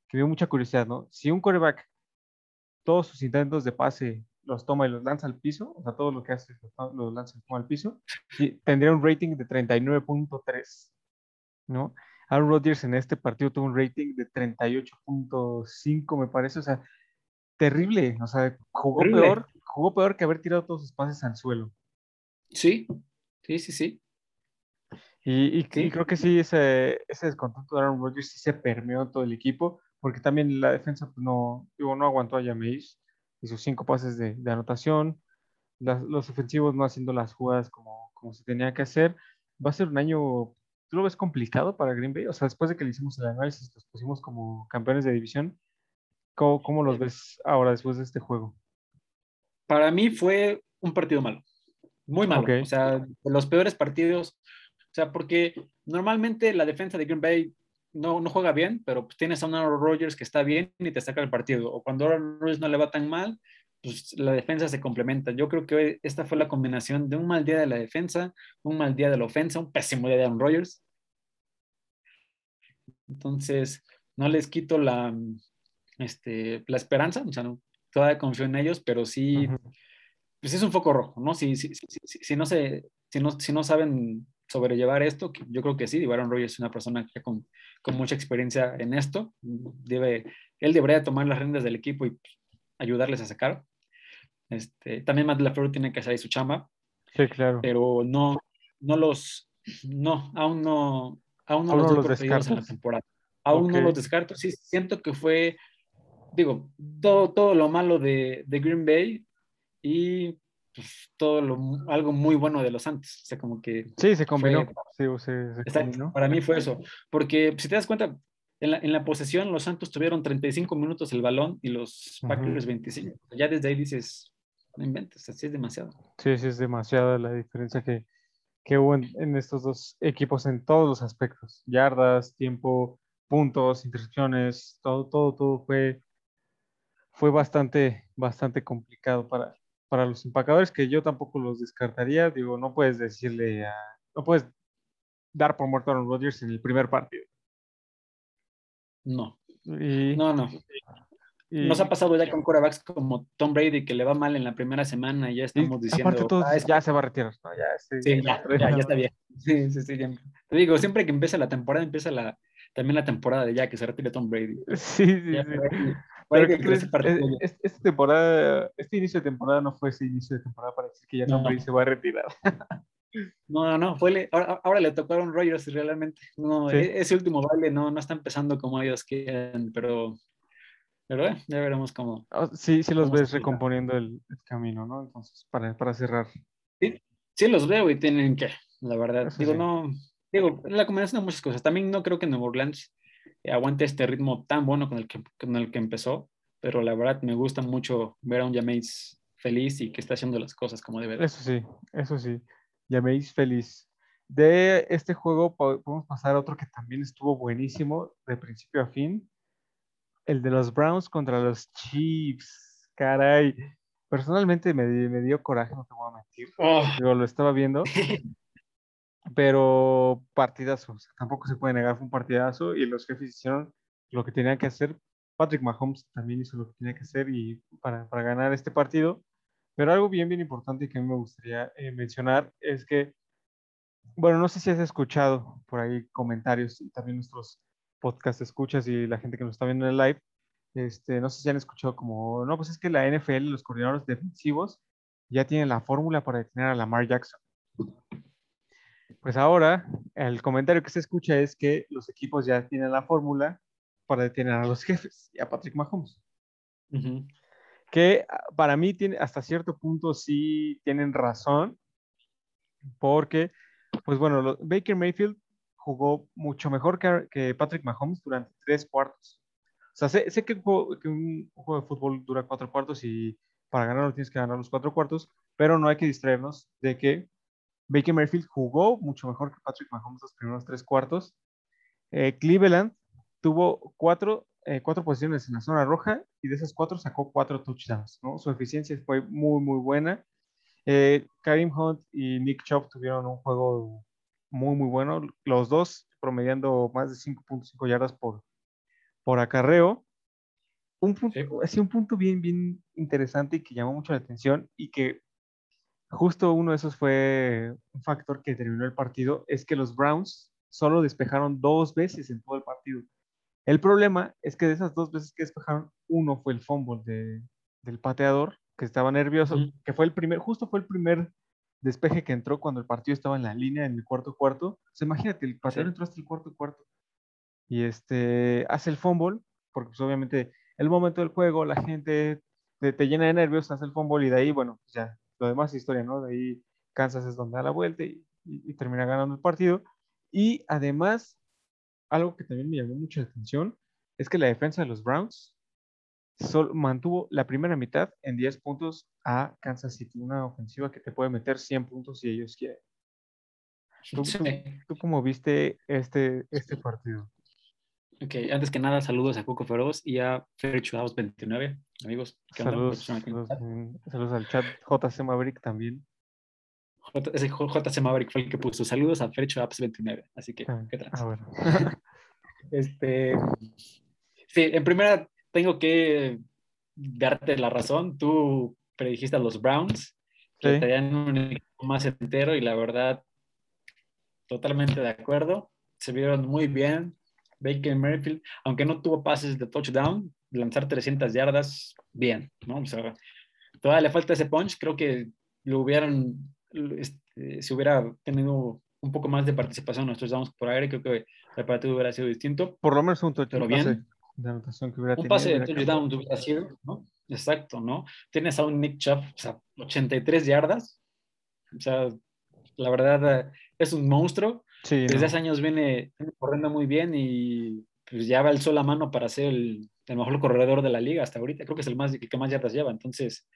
que dio mucha curiosidad, ¿no? Si un coreback todos sus intentos de pase los toma y los lanza al piso, o sea, todo lo que hace los lanza y al piso, y tendría un rating de 39.3, ¿no? Aaron Rodgers en este partido tuvo un rating de 38.5, me parece, o sea, terrible, o sea, jugó peor, jugó peor que haber tirado todos sus pases al suelo. Sí, sí, sí, sí. Y, creo que sí, ese, ese descontento de Aaron Rodgers sí se permeó todo el equipo, porque también la defensa pues, no, digo, no aguantó a Jameis y sus cinco pases de, anotación, los ofensivos no haciendo las jugadas como, como se tenía que hacer. Va a ser un año, ¿tú lo ves complicado para Green Bay? O sea, después de que le hicimos el análisis, los pusimos como campeones de división, ¿cómo, cómo los ves ahora después de este juego? Para mí fue un partido malo, muy malo. O sea, de los peores partidos. O sea, porque normalmente la defensa de Green Bay no, no juega bien, pero pues tienes a un Aaron Rodgers que está bien y te saca el partido. O cuando Aaron Rodgers no le va tan mal, pues la defensa se complementa. Yo creo que esta fue la combinación de un mal día de la defensa, un mal día de la ofensa, un pésimo día de Aaron Rodgers. Entonces, no les quito la, este, la esperanza, o sea, no, todavía confío en ellos, pero sí, pues es un foco rojo, ¿no? Si, si, si, si no, se, si, no, si no saben sobrellevar esto, yo creo que sí, Aaron Rodgers es una persona que con con mucha experiencia en esto. Debe, él debería tomar las riendas del equipo y ayudarles a sacar. Este, también Matt LaFleur tiene que hacer ahí su chamba. Sí, claro. Pero no, no los, no, aún no, aún no los, descarto en la temporada. Aún no los descarto. Sí, siento que fue, digo, todo, todo lo malo de, de Green Bay y pues, todo lo, algo muy bueno de los Santos. O sea, como que. Sí, se combinó. sí, Para mí fue eso. Porque si te das cuenta, en la, en la, posesión los Santos tuvieron 35 minutos el balón y los Packers 25. Ya desde ahí dices, no inventes, así es demasiado. Sí, sí, es demasiada la diferencia que, que hubo en, en, estos dos equipos en todos los aspectos. Yardas, tiempo, puntos, intercepciones, todo, todo, todo fue, fue bastante, bastante complicado para, para los empacadores que yo tampoco los descartaría. Digo, no puedes decirle a, no puedes dar por muerto a Aaron Rodgers en el primer partido. No. no, no. Nos ha pasado ya con corebacks como Tom Brady que le va mal en la primera semana y ya estamos diciendo. Ah, ya se va a retirar. ya, sí, ya, ya, está bien. Sí, sí, sí. Te digo, siempre que empieza la temporada, empieza la, también la temporada de ya que se retire Tom Brady. *laughs* Sí, sí, sí. Esta temporada, este inicio de temporada no fue ese inicio de temporada para decir que ya no. se va a retirar. No, no, no, fue ahora, ahora, le tocaron Rogers realmente. No, e, ese último baile no, no está empezando como ellos quieren, pero, pero eh, ya veremos cómo. Ah, sí, sí los ves recomponiendo el, camino, ¿no? Entonces, para, para cerrar. Sí, sí los veo y tienen que, la verdad. digo, no, digo, la combinación de muchas cosas. También no creo que Nuevo Orleans aguante este ritmo tan bueno con el que, con el que empezó, pero la verdad me gusta mucho ver a un Jameis feliz y que está haciendo las cosas como debe. Eso sí, eso sí. Jameis feliz. De este juego podemos pasar a otro que también estuvo buenísimo de principio a fin. El de los Browns contra los Chiefs. Caray. Personalmente me, me dio coraje, no te voy a mentir. Oh. lo estaba viendo. *laughs* pero partidazo, tampoco se puede negar, fue un partidazo y los jefes hicieron lo que tenían que hacer. Patrick Mahomes también hizo lo que tenía que hacer y para, para ganar este partido. Pero algo bien, bien importante que a mí me gustaría eh, mencionar es que, bueno, no sé si has escuchado por ahí comentarios y también nuestros podcast escuchas y la gente que nos está viendo en el live, este, no sé si han escuchado como, no, pues es que la NFL, los coordinadores defensivos, ya tienen la fórmula para detener a Lamar Jackson. Pues ahora el comentario que se escucha es que los equipos ya tienen la fórmula para detener a los *laughs* jefes y a Patrick Mahomes. Que ah, para mí tiene, hasta cierto punto sí tienen razón, porque, pues bueno, Baker Mayfield jugó mucho mejor que, Patrick Mahomes durante tres cuartos. O sea, sé, que, que, un juego de fútbol dura cuatro cuartos y para ganarlo tienes que ganar los cuatro cuartos, pero no hay que distraernos de que Baker Mayfield jugó mucho mejor que Patrick Mahomes los primeros tres cuartos. Eh, Cleveland tuvo cuatro, eh, cuatro posiciones en la zona roja y de esas cuatro sacó cuatro touchdowns. ¿no? Su eficiencia fue muy, muy buena. Eh, Karim Hunt y Nick Chubb tuvieron un juego muy, muy bueno. Los dos promediando más de 5.5 yardas por, por acarreo. Un punto, así un punto bien, bien interesante y que llamó mucho la atención y que justo uno de esos fue un factor que terminó el partido, es que los Browns solo despejaron dos veces en todo el partido. El problema es que de esas dos veces que despejaron, uno fue el fumble de, del pateador, que estaba nervioso, que fue el primer, justo fue el primer despeje que entró cuando el partido estaba en la línea en el cuarto cuarto. O sea, imagínate, el pateador entró hasta el cuarto cuarto y este hace el fumble, porque pues, obviamente el momento del juego, la gente te, llena de nervios, hace el fumble y de ahí, bueno, pues ya, lo demás es historia, ¿no? De ahí Kansas es donde da la vuelta y, termina ganando el partido. Y además, algo que también me llamó mucho la atención es que la defensa de los Browns mantuvo la primera mitad en 10 puntos a Kansas City, una ofensiva que te puede meter 100 puntos si ellos quieren. ¿Tú, cómo viste este, este partido? Ok, antes que nada, saludos a Coco Feroz y a Ferchuados 29, amigos. Saludos, saludos, al chat JC Maverick también. ese JC Maverick fue el que puso saludos a Ferchuados 29, así que, ah, ¿qué tal? Ah, bueno. *laughs* este, sí, en primera tengo que darte la razón. Tú predijiste a los Browns, que sí. tenían un equipo más entero y la verdad, totalmente de acuerdo. Se vieron muy bien Baker Mayfield, aunque no tuvo pases de touchdown, lanzar 300 yardas, bien, ¿no? O sea, todavía le falta ese punch, creo que lo hubieran, este, si hubiera tenido un poco más de participación en nuestros downs por aire, creo que el partido hubiera sido distinto. Por lo menos un touchdown. bien. De anotación que hubiera un pase de touchdown hubiera sido, ¿no? Exacto, ¿no? Tienes a un Nick Chubb, o sea, 83 yardas, o sea, la verdad es un monstruo. Desde hace años viene, corriendo muy bien y pues ya va el sol a mano para ser el, mejor corredor de la liga hasta ahorita. Creo que es el, más, que más yardas lleva. Entonces,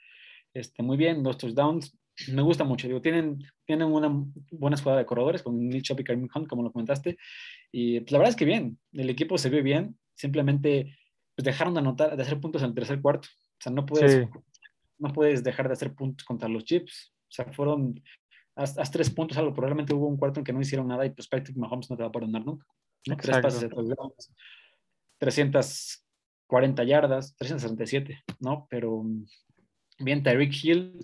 este, muy bien, los touchdowns me gusta mucho. Digo, tienen, tienen una buena escuadra de corredores con Nick Chubb y Karim Hunt, como lo comentaste. Y pues, la verdad es que bien, el equipo se ve bien. Simplemente pues, dejaron de anotar, de hacer puntos en el tercer cuarto. O sea, no puedes, no puedes dejar de hacer puntos contra los Chips. O sea, fueron haz, tres puntos, algo. Probablemente hubo un cuarto en que no hicieron nada y pues Patrick Mahomes no te va a perdonar nunca. ¿No? Tres pases de 340 yardas, 367, ¿no? Pero mm, bien, Tyreek Hill,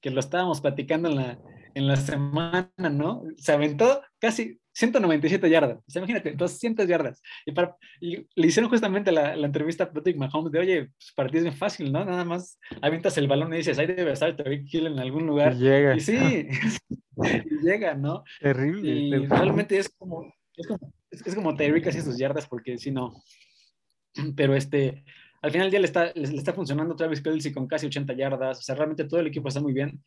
que lo estábamos platicando en la, en la semana, ¿no? Se aventó casi 197 yardas. O sea, imagínate, 200 yardas. Y, para, y le hicieron justamente la, la, entrevista a Patrick Mahomes de, oye, pues para ti es bien fácil, ¿no? Nada más avientas el balón y dices, ahí debe estar Tyreek Hill en algún lugar. Y llega. Y sí, *laughs* y llega, ¿no? Terrible. Y realmente es como, es como, es como Tyreek hace sus yardas, porque si no. *clears throat* Pero este, al final ya le está, le, está funcionando Travis Kelsey con casi 80 yardas. O sea, realmente todo el equipo está muy bien.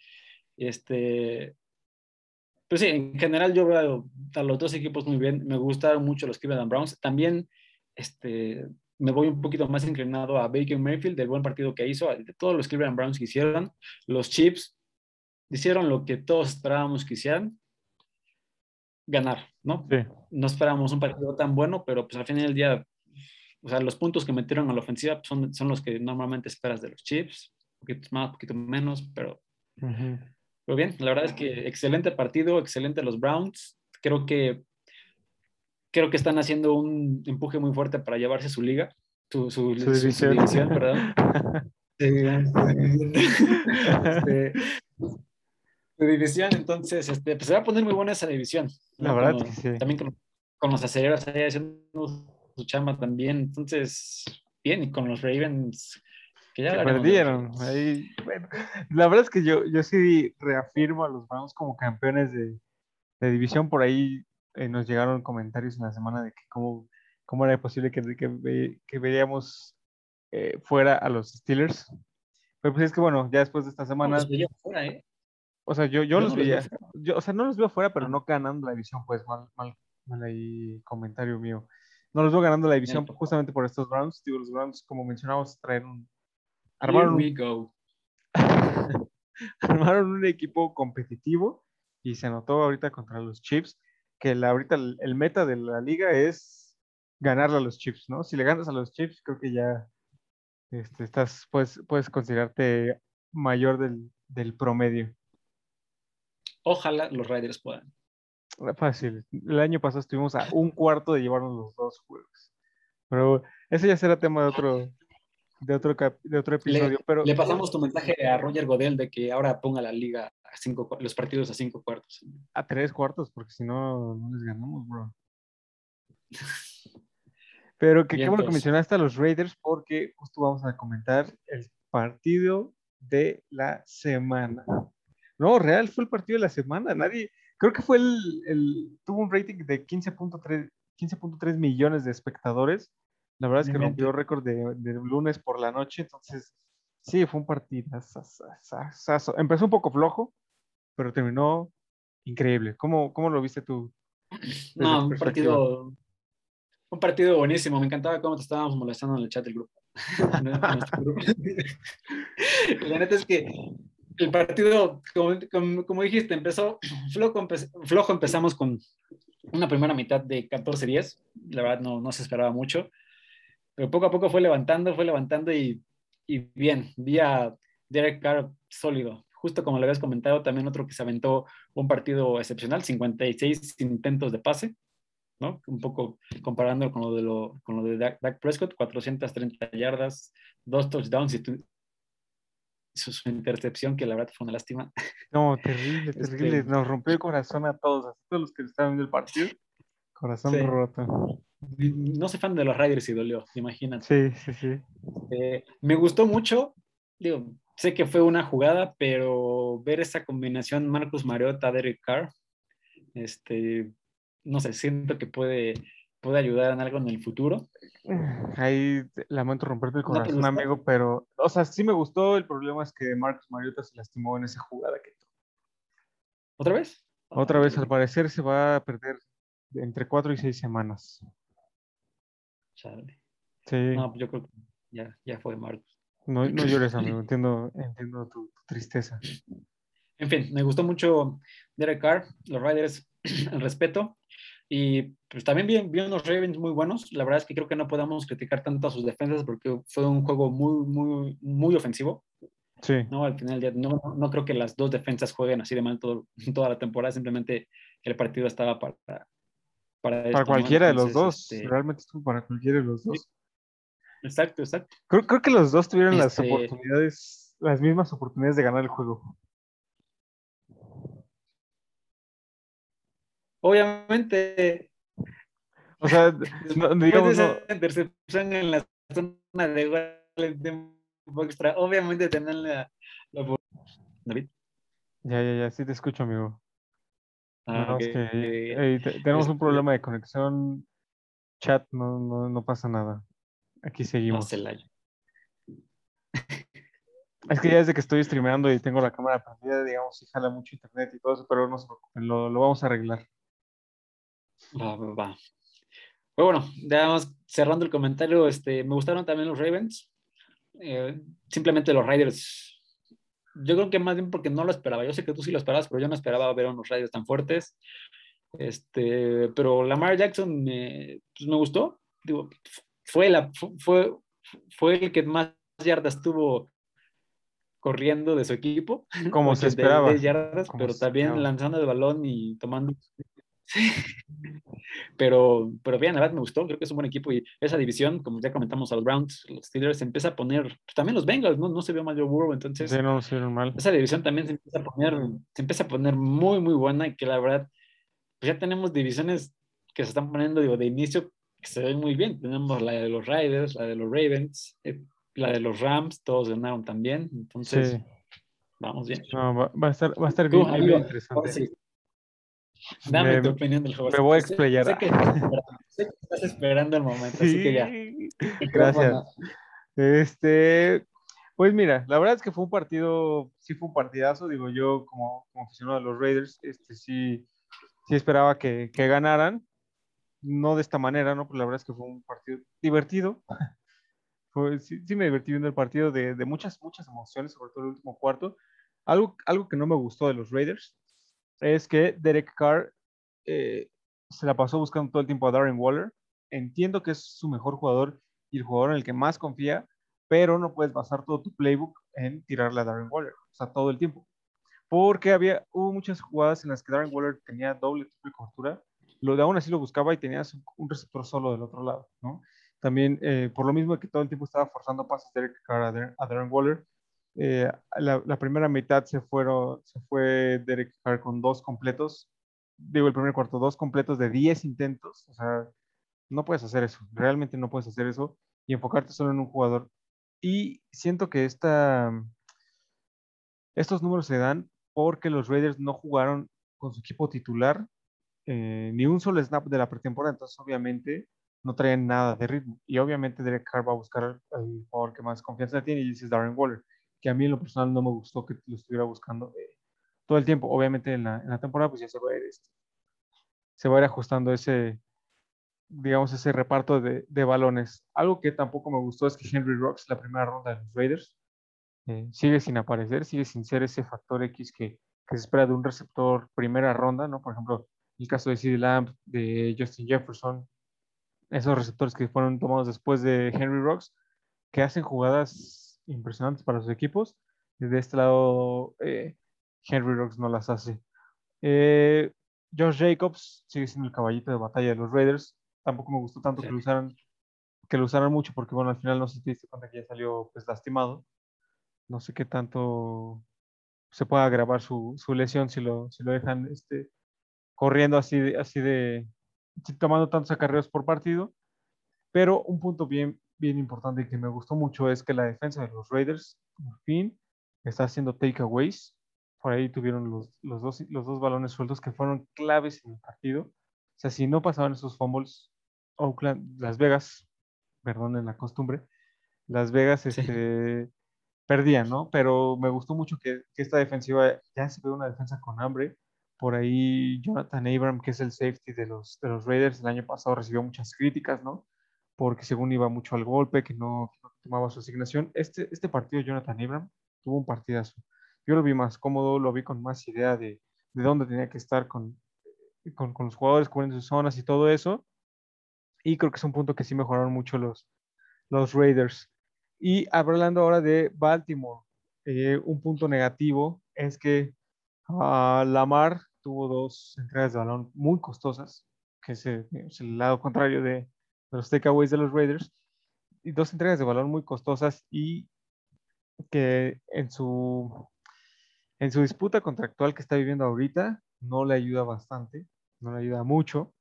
Este, pues sí, en general yo veo a los dos equipos muy bien. Me gustaron mucho los Cleveland Browns. También este, me voy un poquito más inclinado a Baker Mayfield, del buen partido que hizo, de todos los Cleveland Browns que hicieron. Los Chiefs hicieron lo que todos esperábamos que hicieran, ganar, ¿no? No esperábamos un partido tan bueno, pero pues al final del día, o sea, los puntos que metieron a la ofensiva son, son los que normalmente esperas de los Chiefs, un poquito más, un poquito menos, pero... Pero bien, la verdad es que excelente partido, excelente los Browns. Creo que, creo que están haciendo un empuje muy fuerte para llevarse su liga, su, su, división. ¿verdad? *laughs* *laughs* Este, su división, entonces este, pues se va a poner muy buena esa división. La verdad, sí. También con, los aceleros ahí haciendo su chamba también. Entonces, bien, y con los Ravens que ya perdieron. Ahí, la verdad es que yo, yo sí reafirmo a los Browns como campeones de, división. Por ahí eh, nos llegaron comentarios en la semana de que cómo, cómo era posible que, que, que veríamos eh, fuera a los Steelers. Pero pues es que bueno, ya después de esta semana. ¿eh? O sea, yo, yo, los veía. Yo, o sea, no los veo fuera, pero ah. no ganando la división, pues mal, mal, mal ahí comentario mío. No los veo ganando la división justamente por estos Browns. Digo, los Browns, como mencionamos, traen un, armaron, go. *laughs* armaron un equipo competitivo y se notó ahorita contra los Chiefs que la, ahorita el, el meta de la liga es ganarle a los Chiefs, ¿no? Si le ganas a los Chiefs, creo que ya este, estás, puedes, puedes considerarte mayor del, del promedio. Ojalá los Raiders puedan. Fácil. El año pasado estuvimos a un cuarto de llevarnos los dos juegos. Pero ese ya será tema de otro, de otro, cap- de otro episodio. pero Le pasamos tu mensaje a Roger Godel de que ahora ponga la liga a cinco, los partidos a cinco cuartos. a tres cuartos, porque si no, no les ganamos, bro. *laughs* Pero que qué bueno que mencionaste a los Raiders, porque justo vamos a comentar el partido de la semana. No, real fue el partido de la semana. Nadie, creo que fue el, el- tuvo un rating de 15.3 15.3 millones de espectadores. La verdad es que rompió récord de, de lunes por la noche, entonces sí, fue un partido. Empezó un poco flojo, pero terminó increíble. ¿Cómo, cómo lo viste tú? No, un partido, un partido buenísimo. Me encantaba cómo te estábamos molestando en el chat del grupo. *laughs* *laughs* La neta es que el partido, como, como- como dijiste, empezó flojo, empe- flojo. Empezamos con una primera mitad de 14-10. La verdad no, no se esperaba mucho. Pero poco a poco fue levantando, fue levantando y, y bien. Vi a Derek Carr sólido. Justo como lo habías comentado, también otro que se aventó un partido excepcional, 56 intentos de pase, ¿no? Un poco comparando con lo de, lo, con lo de Dak, Prescott, 430 yardas, dos touchdowns y su, su intercepción, que la verdad fue una lástima. *laughs* No, terrible, Este- terrible. Nos rompió el corazón a todos, a todos los que estaban viendo el partido. Corazón Sí. roto. No soy fan de los Raiders y dolió, imagínate. Sí, sí, sí. Eh, me gustó mucho, digo, sé que fue una jugada, pero ver esa combinación Marcus Mariota, Derek Carr, este, no sé, siento que puede, puede ayudar en algo en el futuro. Ahí te- lamento romperte el ¿No te corazón, amigo, pero, o sea, sí me gustó. El problema es que Marcus Mariota se lastimó en esa jugada que tuvo. ¿Otra vez? Otra vez, al parecer, se va a perder entre cuatro y seis semanas. Chale. Sí, No, pues yo creo que ya, ya fue Marcos. no, no llores, amigo. Entiendo, entiendo tu, tu tristeza. En fin, me gustó mucho Derek Carr, los Riders, *clears throat* el respeto. Y pues también vi, vi unos Ravens muy buenos. La verdad es que creo que no podemos criticar tanto a sus defensas porque fue un juego muy, muy, muy ofensivo. Sí, ¿no? Al final, del día, no, no creo que las dos defensas jueguen así de mal todo- *laughs* toda la temporada. Simplemente el partido estaba para, para, para ¿no? cualquiera de los dos. este, Realmente estuvo para cualquiera de los dos. exacto, exacto. Creo, creo que los dos tuvieron las Este- oportunidades, las mismas oportunidades de ganar el juego. Obviamente, O sea, *laughs* no, digamos, de no, esa intercepción en la zona de gol en tiempo extra, obviamente tener la, la David. ya, ya, ya, sí te escucho, amigo. Ah, No, es ok, que, ok. ey, te- tenemos un Este- problema de conexión, chat, no, no, no pasa nada. Aquí seguimos. Es que ya desde que estoy streameando y tengo la cámara prendida, digamos, sí jala mucho internet y todo eso, pero no se preocupen, lo, lo vamos a arreglar. Va, va, va. Pero bueno, ya vamos cerrando el comentario. Este, me gustaron también los Ravens. Eh, simplemente los Raiders. Yo creo que más bien porque no lo esperaba. Yo sé que tú sí lo esperabas, pero yo no esperaba ver a unos Raiders tan fuertes. Este, pero Lamar Jackson me, pues me gustó. Digo, fue, la, fue, fue el que más yardas tuvo corriendo de su equipo. Como *laughs* se 86 esperaba. yardas, como pero también esperaba. lanzando el balón y tomando. Sí. Pero, pero bien, la verdad me gustó, creo que es un buen equipo y esa división, como ya comentamos al Browns, los Steelers se empieza a poner, pues, también los Bengals, no, no se vio mal Joe Burrow, entonces Sí, no, sí, normal. esa división también se empieza a poner, se empieza a poner muy, muy buena y que la verdad, pues ya tenemos divisiones que se están poniendo, digo, de inicio que se ven muy bien. Tenemos la de los Riders, la de los Ravens, eh, la de los Rams, todos ganaron también, entonces Sí, vamos bien. no, va, va a estar, va a estar bien, bien interesante. Sí. Dame Me- tu opinión del juego. me voy a Sé- explayar. Sé, que, estás esperando- sé que estás esperando el momento, así que ya. Sí, gracias. Este, pues mira, la verdad es que fue un partido, sí fue un partidazo, digo yo como, como aficionado de los Raiders, este sí, sí esperaba que, que ganaran, no de esta manera, ¿no? Pues la verdad es que fue un partido divertido. Fue, sí, sí me divertí viendo el partido de, de muchas, muchas emociones, sobre todo el último cuarto. Algo, algo que no me gustó de los Raiders es que Derek Carr eh, se la pasó buscando todo el tiempo a Darren Waller. Entiendo que es su mejor jugador y el jugador en el que más confía, pero no puedes basar todo tu playbook en tirarle a Darren Waller, o sea, todo el tiempo. Porque había, hubo muchas jugadas en las que Darren Waller tenía doble, triple cobertura, lo de aún así lo buscaba y tenías un receptor solo del otro lado, ¿no? También, eh, por lo mismo que todo el tiempo estaba forzando pases Derek Carr a, Darren Waller, eh, la, la, primera mitad se, fueron, se fue Derek Carr con dos completos, digo el primer cuarto, dos completos de 10 intentos, o sea, no puedes hacer eso, realmente no puedes hacer eso y enfocarte solo en un jugador. Y siento que esta, estos números se dan porque los Raiders no jugaron con su equipo titular eh, ni un solo snap de la pretemporada, entonces obviamente no traen nada de ritmo. Y obviamente Derek Carr va a buscar al jugador que más confianza tiene y dice Darren Waller, que a mí en lo personal no me gustó que lo estuviera buscando eh, todo el tiempo. Obviamente en la, temporada pues ya se va a ir, este, se va a ir ajustando ese, digamos, ese reparto de, balones. Algo que tampoco me gustó es que Henry Rocks, la primera ronda de los Raiders, eh, sigue sin aparecer, sigue sin ser ese factor X que, que, se espera de un receptor primera ronda, ¿no? Por ejemplo, el caso de CD Lamb, de Justin Jefferson, esos receptores que fueron tomados después de Henry Rocks, que hacen jugadas impresionantes para sus equipos. De este lado, eh, Henry Rocks no las hace. Eh, Josh Jacobs sigue siendo el caballito de batalla de los Raiders. Tampoco me gustó tanto que lo usaran que lo usaran mucho porque bueno al final no sé si te diste cuenta que ya salió pues lastimado no sé qué tanto se pueda agravar su, su lesión si lo, si lo dejan este, corriendo así de, así de tomando tantos acarreos por partido. Pero un punto bien, bien importante que me gustó mucho es que la defensa de los Raiders, por fin, está haciendo takeaways. Por ahí tuvieron los, los, dos, los dos balones sueltos que fueron claves en el partido. O sea, si no pasaban esos fumbles, Oakland, Las Vegas, perdonen la costumbre, Las Vegas este, perdían, ¿no? Pero me gustó mucho que, que, esta defensiva ya se ve una defensa con hambre. Por ahí Jonathan Abram, que es el safety de los, de los Raiders, el año pasado recibió muchas críticas, ¿no? Porque según iba mucho al golpe, que no, tomaba su asignación. Este, este partido, Jonathan Abram, tuvo un partidazo. Yo lo vi más cómodo, lo vi con más idea de, de dónde tenía que estar con, con, los jugadores, cubriendo sus zonas y todo eso. Y creo que es un punto que sí mejoraron mucho los, los Raiders. Y hablando ahora de Baltimore, eh, un punto negativo es que uh, Lamar tuvo dos entregas de balón muy costosas, que es es el lado contrario de, los takeaways de los Raiders, y dos entregas de balón muy costosas y que en su, en su disputa contractual que está viviendo ahorita no le ayuda bastante, no le ayuda mucho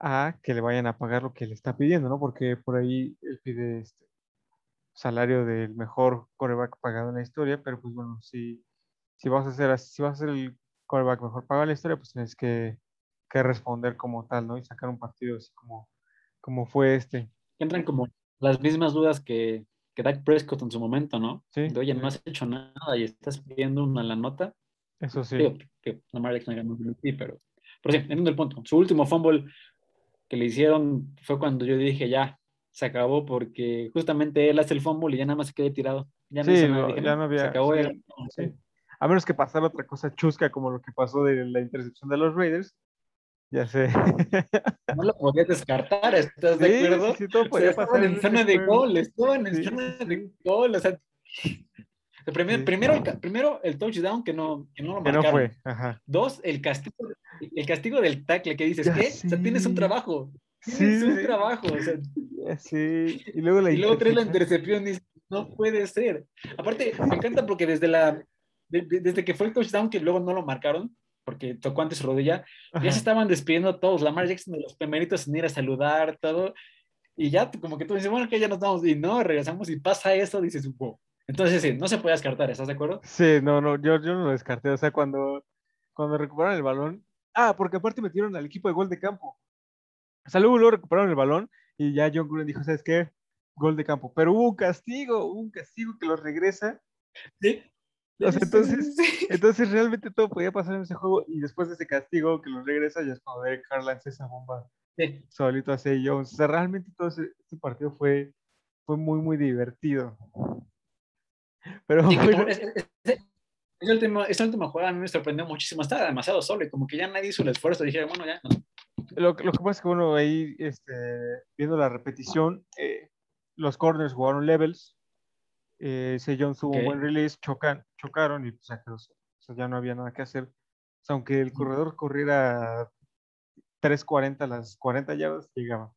a que le vayan a pagar lo que le está pidiendo, ¿no? Porque por ahí él pide este salario del mejor coreback pagado en la historia, pero pues bueno, si, si vas a hacer si vas a ser el coreback mejor pagado en la historia, pues tienes que, que responder como tal, ¿no? Y sacar un partido así como, como fue este. Entran como las mismas dudas que, que Dak Prescott en su momento, ¿no? Sí. De, Oye, no has hecho nada y estás pidiendo una la nota. Eso sí. Digo, que Lamar Jackson ganó MVP, pero, pero sí, entiendo el punto. Su último fumble que le hicieron fue cuando yo dije, ya, se acabó porque justamente él hace el fumble y ya nada más se quedó tirado. Ya no, sí, nada, no, ya no había. Se acabó. sí, ya- sí. A menos que pasara otra cosa chusca como lo que pasó de la intercepción de los Raiders. Ya sé. *laughs* No lo podías descartar, ¿estás de acuerdo? sí, todo O sea, podía estaban en zona de gol, estaban en Sí, zona de gol, o sea. primer- Sí. primero, el, primero el touchdown que no, que no lo no marcaron. fue. Ajá. Dos, el castigo, el castigo del tackle que dices, Ya ¿qué? O sea, tienes un trabajo. Sí, Tienes un trabajo. O sea, Ya Sí. Y luego la *laughs* y luego traes la intercepción. intercepción y dices, no puede ser. Aparte, me encanta porque desde la de- de- desde que fue el touchdown que luego no lo marcaron, porque tocó antes su rodilla, ya se estaban despidiendo todos. Lamar Jackson de los primeritos en ir a saludar, todo. Y ya como que tú dices, bueno, que ya nos vamos. Y no, regresamos y pasa eso, dices, wow. Entonces, sí, no se puede descartar, ¿estás de acuerdo? Sí, no, no, yo, yo no lo descarté. O sea, cuando, cuando recuperaron el balón. Ah, porque aparte metieron al equipo de gol de campo. O sea, luego, luego recuperaron el balón y ya John Gruden dijo, ¿sabes qué? Gol de campo. Pero hubo un castigo, hubo un castigo que los regresa. Sí. O sea, entonces- *laughs* Sí. Entonces realmente todo podía pasar en ese juego y después de ese castigo que los regresa ya es cuando Derek Carr lanza esa bomba Sí. solito a Zay Jones. O sea, realmente todo ese, partido fue, fue muy, muy divertido. Pero Sí, bueno, es- es- es- esa última, esa última jugada a mí me sorprendió muchísimo. Estaba demasiado solo y como que ya nadie hizo el esfuerzo. Dije, bueno, ya. No. Lo, lo, que pasa es que, bueno, ahí este, viendo la repetición, eh, los corners jugaron levels. Eh, Jones tuvo Ok. un buen release, chocan, chocaron y pues, ya quedó ya no había nada que hacer. O sea, aunque el corredor corriera 3.40 las 40 yardas, llegaba.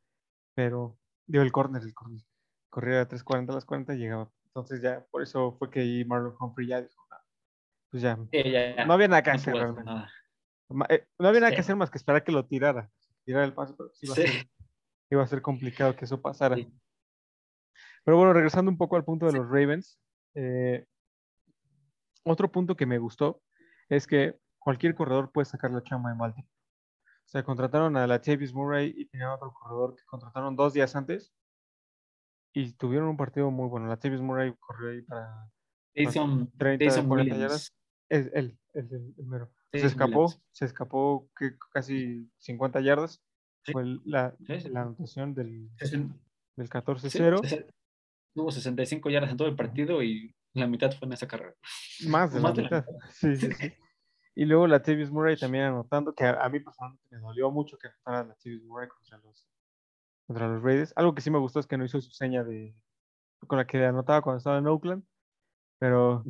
Pero, digo, el corner, el corner. Corriera 3.40 las 40, llegaba. Entonces ya, por eso fue que ahí Marlon Humphrey ya dijo, "Ah, pues ya, Eh, ya, ya. no había nada que No hacer hacer realmente. nada. Eh, no había nada que Sí. hacer más que esperar que lo tirara. Tirar el paso, pero sí iba, Sí. A ser, iba a ser complicado que eso pasara. Sí. Pero bueno, regresando un poco al punto de los Ravens, eh, otro punto que me gustó es que cualquier corredor puede sacar la chamba en Baltimore. O sea, contrataron a la Tavis Murray y tenían otro corredor que contrataron dos días antes y tuvieron un partido muy bueno. La Tavis Murray corrió ahí para Jason, 30, Jason 40 Williams. yardas. Es él, es el, el mero. Se escapó, Williams. se escapó que casi 50 yardas. Sí. Fue la, Sí, sí. la anotación del, Sesen- del sí, 14-0. Tuvo 65 yardas en todo el partido y la mitad fue en esa carrera. Más de la mitad. Sí, sí, sí. Y luego la Tavis Murray también anotando, que a, a mí personalmente me dolió mucho que anotara la Tavis Murray contra los, contra los Raiders. Algo que sí me gustó es que no hizo su seña de con la que anotaba cuando estaba en Oakland. Pero,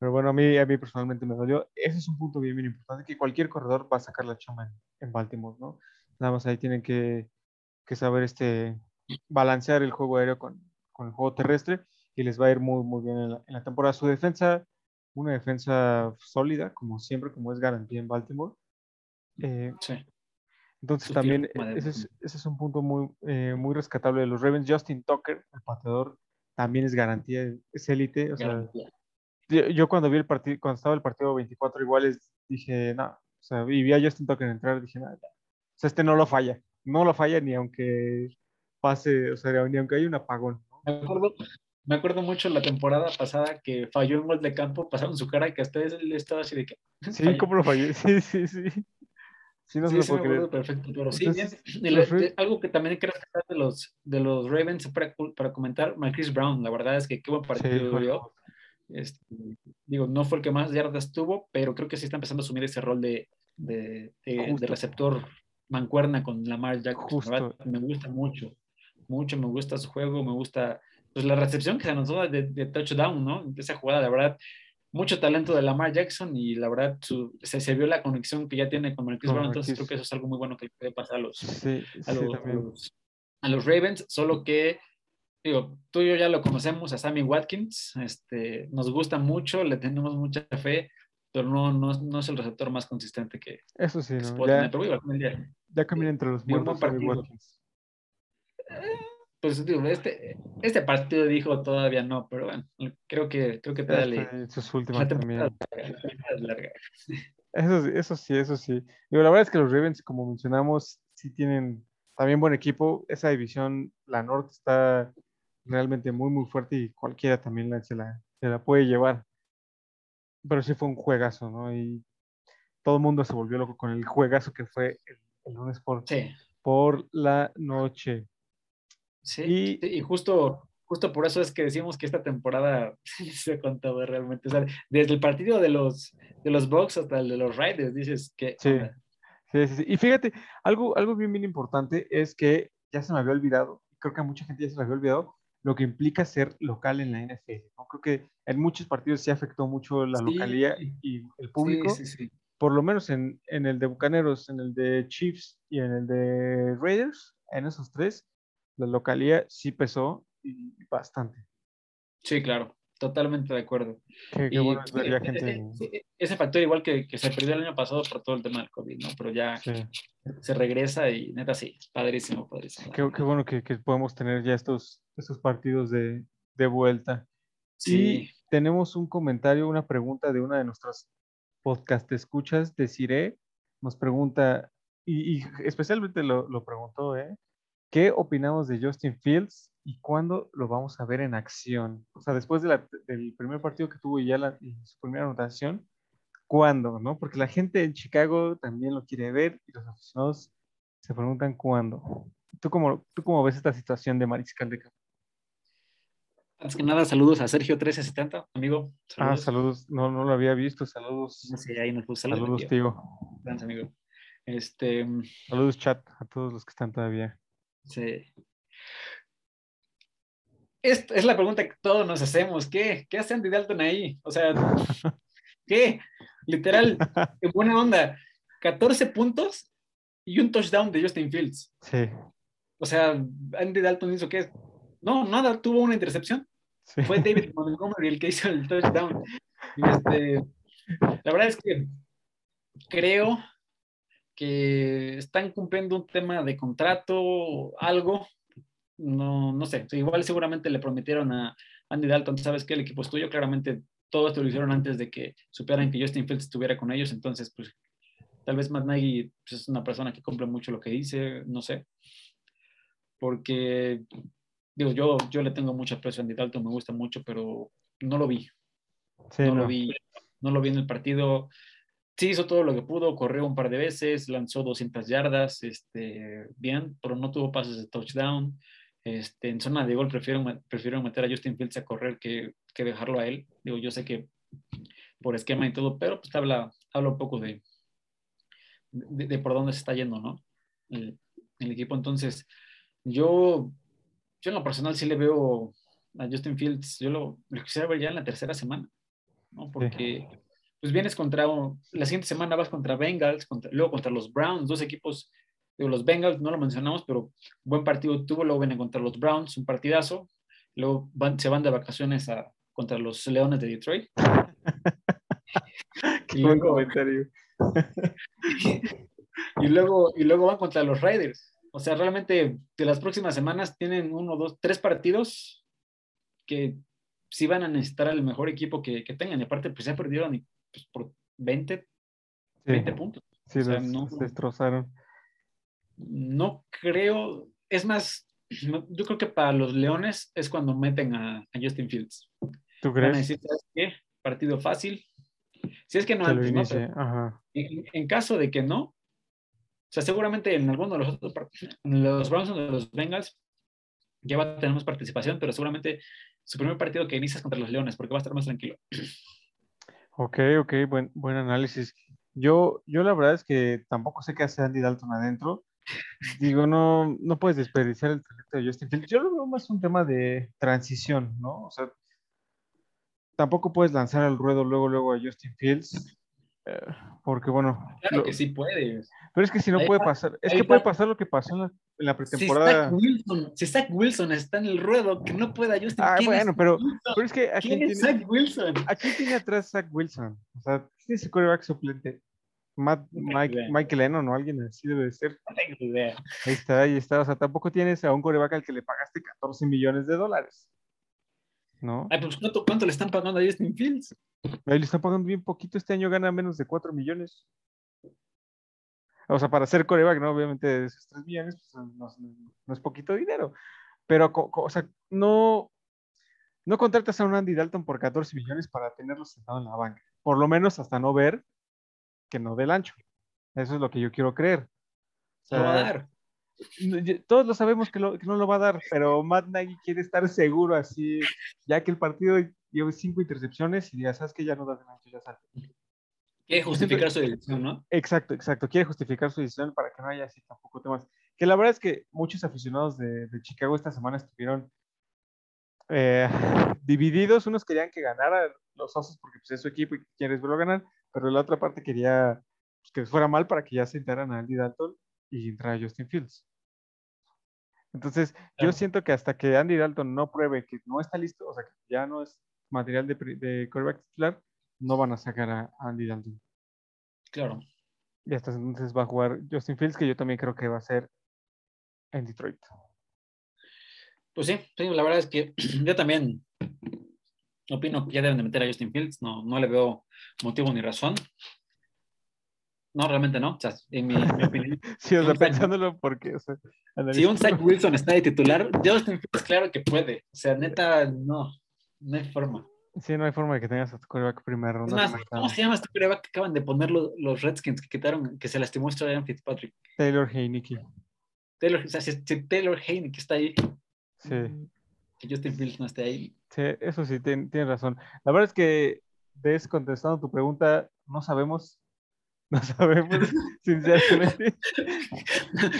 pero bueno, a mí, a mí personalmente me dolió. Ese es un punto bien, bien importante, que cualquier corredor va a sacar la chamba en, en Baltimore, ¿no? Nada más ahí tienen que, que saber este, balancear el juego aéreo con, con el juego terrestre y les va a ir muy, muy bien en la, en la temporada. Su defensa, una defensa sólida, como siempre, como es garantía en Baltimore. Eh, Sí. entonces Su también ese es, ese es un punto muy, eh, muy rescatable de los Ravens. Justin Tucker, el pateador, también es garantía, es élite. O sea, yo, yo cuando vi el partido, cuando estaba el partido 24 iguales, dije, no, o sea, y vi a Justin Tucker entrar, dije, nada, o sea, este no lo falla, no lo falla ni aunque pase, o sea, ni aunque haya un apagón. Me acuerdo, me acuerdo mucho la temporada pasada que falló un gol de campo, pasaron su cara y que hasta él estaba así de que. *laughs* Sí, falló. ¿cómo lo fallé? *laughs* Sí, sí, sí. Sí, no sí, sí, me acuerdo perfecto, pero sí, bien. Ra- de- algo que también quiero rescatar de los, de los Ravens para, para comentar, Marquise Brown, la verdad es que qué buen partido dio. Este, digo, no fue el que más yardas tuvo, pero creo que sí está empezando a asumir ese rol de, de, Justo. receptor mancuerna con Lamar Jackson. Me gusta mucho, mucho, me gusta su juego, me gusta pues, la recepción que se anotó de, de touchdown, ¿no? Esa jugada, la verdad, mucho talento de Lamar Jackson y la verdad su- se, se vio la conexión que ya tiene con Marquise Con Brown, entonces creo que eso es algo muy bueno que le puede pasar a los, Sí, a sí, los, a también. los- a los Ravens, solo que, digo, tú y yo ya lo conocemos a Sammy Watkins, este, nos gusta mucho, le tenemos mucha fe, pero no, no, no es el receptor más consistente que, Eso sí, que se ¿no? puede Ya, tener. Pero camina entre los muertos Sammy. Watkins. Pues digo, este, este partido dijo todavía no, pero bueno, creo que, creo que todavía le- Este, sus últimas también. Eso, sí- eso sí, eso sí. Digo, la verdad es que los Ravens, como mencionamos, sí tienen también buen equipo. Esa división, la norte, está realmente muy, muy fuerte y cualquiera también la- se, la, se la puede llevar. Pero sí fue un juegazo, ¿no? Y todo el mundo se volvió loco con el juegazo que fue el, el lunes por, Sí, por la noche. Sí, Y- sí, y justo, justo por eso es que decimos que esta temporada *laughs* se ha contado realmente. O sea, desde el partido de los, de los Bucks hasta el de los Raiders, dices que Sí. Sí, sí. Y fíjate, algo, algo bien, bien importante es que ya se me había olvidado, creo que a mucha gente ya se le había olvidado, lo que implica ser local en la NFL. ¿no? Creo que en muchos partidos sí afectó mucho la localidad y el público. Sí, sí, sí. Por lo menos en, en el de Bucaneros, en el de Chiefs y en el de Raiders, en esos tres, la localidad sí pesó y bastante. Sí, claro, totalmente de acuerdo. Qué, qué Y, bueno es ver ya eh, gente. eh, eh, ese factor igual que, que se perdió el año pasado por todo el tema del COVID, ¿no? Pero ya sí. se regresa y neta sí, padrísimo, padrísimo. Qué, qué bueno que, que podemos tener ya estos, estos partidos de, de vuelta. Sí, Y tenemos un comentario, una pregunta de una de nuestras podcast escuchas, Desiree, nos pregunta, y, y especialmente lo, lo preguntó, ¿eh? ¿Qué opinamos de Justin Fields y cuándo lo vamos a ver en acción? O sea, después de la- del primer partido que tuvo y ya la, y su primera anotación, ¿cuándo? ¿no? Porque la gente en Chicago también lo quiere ver y los aficionados se preguntan cuándo. ¿Tú cómo, tú cómo ves esta situación de Mariscal de Campo? Antes que nada, saludos a Sergio 1370, amigo. Ah, saludos. No, no lo había visto. Saludos. Sí, ahí nos puso saludos, saludos tío. Gracias, amigo. Este, saludos, chat, a todos los que están todavía. Sí. Esta es la pregunta que todos nos hacemos. ¿Qué? ¿Qué hace Andy Dalton ahí? O sea, *laughs* ¿qué? Literal, en buena onda. 14 puntos y un touchdown de Justin Fields. Sí. O sea, Andy Dalton hizo qué? No, nada, tuvo una intercepción. Fue David *laughs* Montgomery el que hizo el touchdown. Este, la verdad es que creo que están cumpliendo un tema de contrato, algo. No, no sé, igual seguramente le prometieron a Andy Dalton, sabes que el equipo es tuyo, claramente todo esto lo hicieron antes de que supieran que Justin Fields estuviera con ellos, entonces pues tal vez Matt Nagy pues, es una persona que cumple mucho lo que dice, no sé, porque digo, yo, yo le tengo mucho aprecio a Andy Dalton, me gusta mucho, pero no lo vi. no, lo vi. No lo vi en el partido. Sí hizo todo lo que pudo, corrió un par de veces, lanzó 200 yardas, este, bien, pero no tuvo pases de touchdown. Este, en zona de gol prefiero, prefiero meter a Justin Fields a correr que, que dejarlo a él. Digo, yo sé que por esquema y todo, pero pues habla, habla un poco de, de, por dónde se está yendo, ¿no? El, el equipo. Entonces, yo yo en lo personal sí le veo a Justin Fields, yo lo, quisiera ver ya en la tercera semana, ¿no? Porque pues vienes contra, la siguiente semana vas contra Bengals, luego contra los Browns, dos equipos, digo, los Bengals no lo mencionamos, pero buen partido tuvo, luego vienen contra los Browns, un partidazo, luego se van de vacaciones a, contra los Leones de Detroit. *laughs* y, luego, comentario. *laughs* y, luego, y luego van contra los Raiders. O sea, realmente de las próximas semanas tienen uno, dos, tres partidos que sí van a necesitar el mejor equipo que, tengan. Y aparte, pues ya perdieron pues, por 20, 20 puntos. Sí, no, destrozaron. No creo, es más, *clears throat* yo creo que para los Leones es cuando meten a, Justin Fields. ¿Tú crees? Van a decir, ¿sabes qué? Partido fácil. Si es que no, antes, ¿no? en, caso de que no, o sea, seguramente en alguno de los otros los Browns o los Bengals ya va a tener más participación, pero seguramente su primer partido que inicias contra los Leones, porque va a estar más tranquilo. *clears throat* Ok, ok, buen, buen análisis. Yo, yo la verdad es que tampoco sé qué hace Andy Dalton adentro. Digo, no, no puedes desperdiciar el talento de Justin Fields. Yo lo veo más un tema de transición, ¿no? O sea, tampoco puedes lanzar al ruedo luego, luego a Justin Fields. Eh, porque bueno. Claro que sí puede. Pero es que si no puede pasar, es que puede pasar lo que pasó en la, pretemporada. Si Zach, Wilson, está en el ruedo, que no pueda Justin Ah, bueno, pero, pero, es que aquí ¿Quién tiene, es Zach Wilson? Aquí tiene atrás Zach Wilson. O sea, tiene ese quarterback suplente. Matt, Mike, Mike Lennon o alguien así debe de ser. Ahí está, ahí está. O sea, tampoco tienes a un coreback al que le pagaste 14 millones de dólares. ¿No? Ay, pues ¿cuánto, le están pagando a Justin Fields? Ahí le están pagando bien poquito. Este año gana menos de 4 millones. O sea, para ser coreback, ¿no? Obviamente esos 3 millones pues, no, es poquito dinero. Pero, o sea, no, no contratas a un Andy Dalton por 14 millones para tenerlo sentado en la banca. Por lo menos hasta no ver que no dé el ancho. Eso es lo que yo quiero creer. O lo va a dar. Todos lo sabemos que, que, no lo va a dar, pero Matt Nagy quiere estar seguro así, ya que el partido lleva cinco intercepciones y ya sabes que ya no das el ancho, ya sale. Quiere justificar su decisión, ¿no? Exacto, exacto. Quiere justificar su decisión para que no haya así tampoco temas. Que la verdad es que muchos aficionados de, Chicago esta semana estuvieron eh, *laughs* divididos. Unos querían que ganara los Osos porque pues, es su equipo y quieren verlo ganar, pero la otra parte quería pues, que fuera mal para que ya se entraran a Andy Dalton y entrara Justin Fields. Entonces, yo siento que hasta que Andy Dalton no pruebe que no está listo, o sea, que ya no es material de, de quarterback titular, no van a sacar a Andy Dalton. Claro. Y hasta entonces va a jugar Justin Fields, que yo también creo que va a ser en Detroit. Pues sí, la verdad es que *clears throat* yo también opino que ya deben de meter a Justin Fields, no, no le veo motivo ni razón. No, realmente no. O sea, en mi, opinión. *laughs* sí, o sea, pensándolo porque. O sea, si un Zach Wilson está de titular, Justin Fields, claro que puede. O sea, neta, no. No hay forma. Sí, no hay forma de que tengas a tu coreback primera ronda. ¿Cómo se llama este coreback que acaban de poner los, Redskins que quitaron, que se lastimó Ryan Fitzpatrick? Taylor Heineke. Taylor, o sea, si, Taylor Heineke está ahí. Sí. que Justin Fields no esté ahí. Sí, eso sí, tien- tienes razón. La verdad es que, Des, contestando tu pregunta, no sabemos. *laughs* No sabemos, *laughs* sinceramente.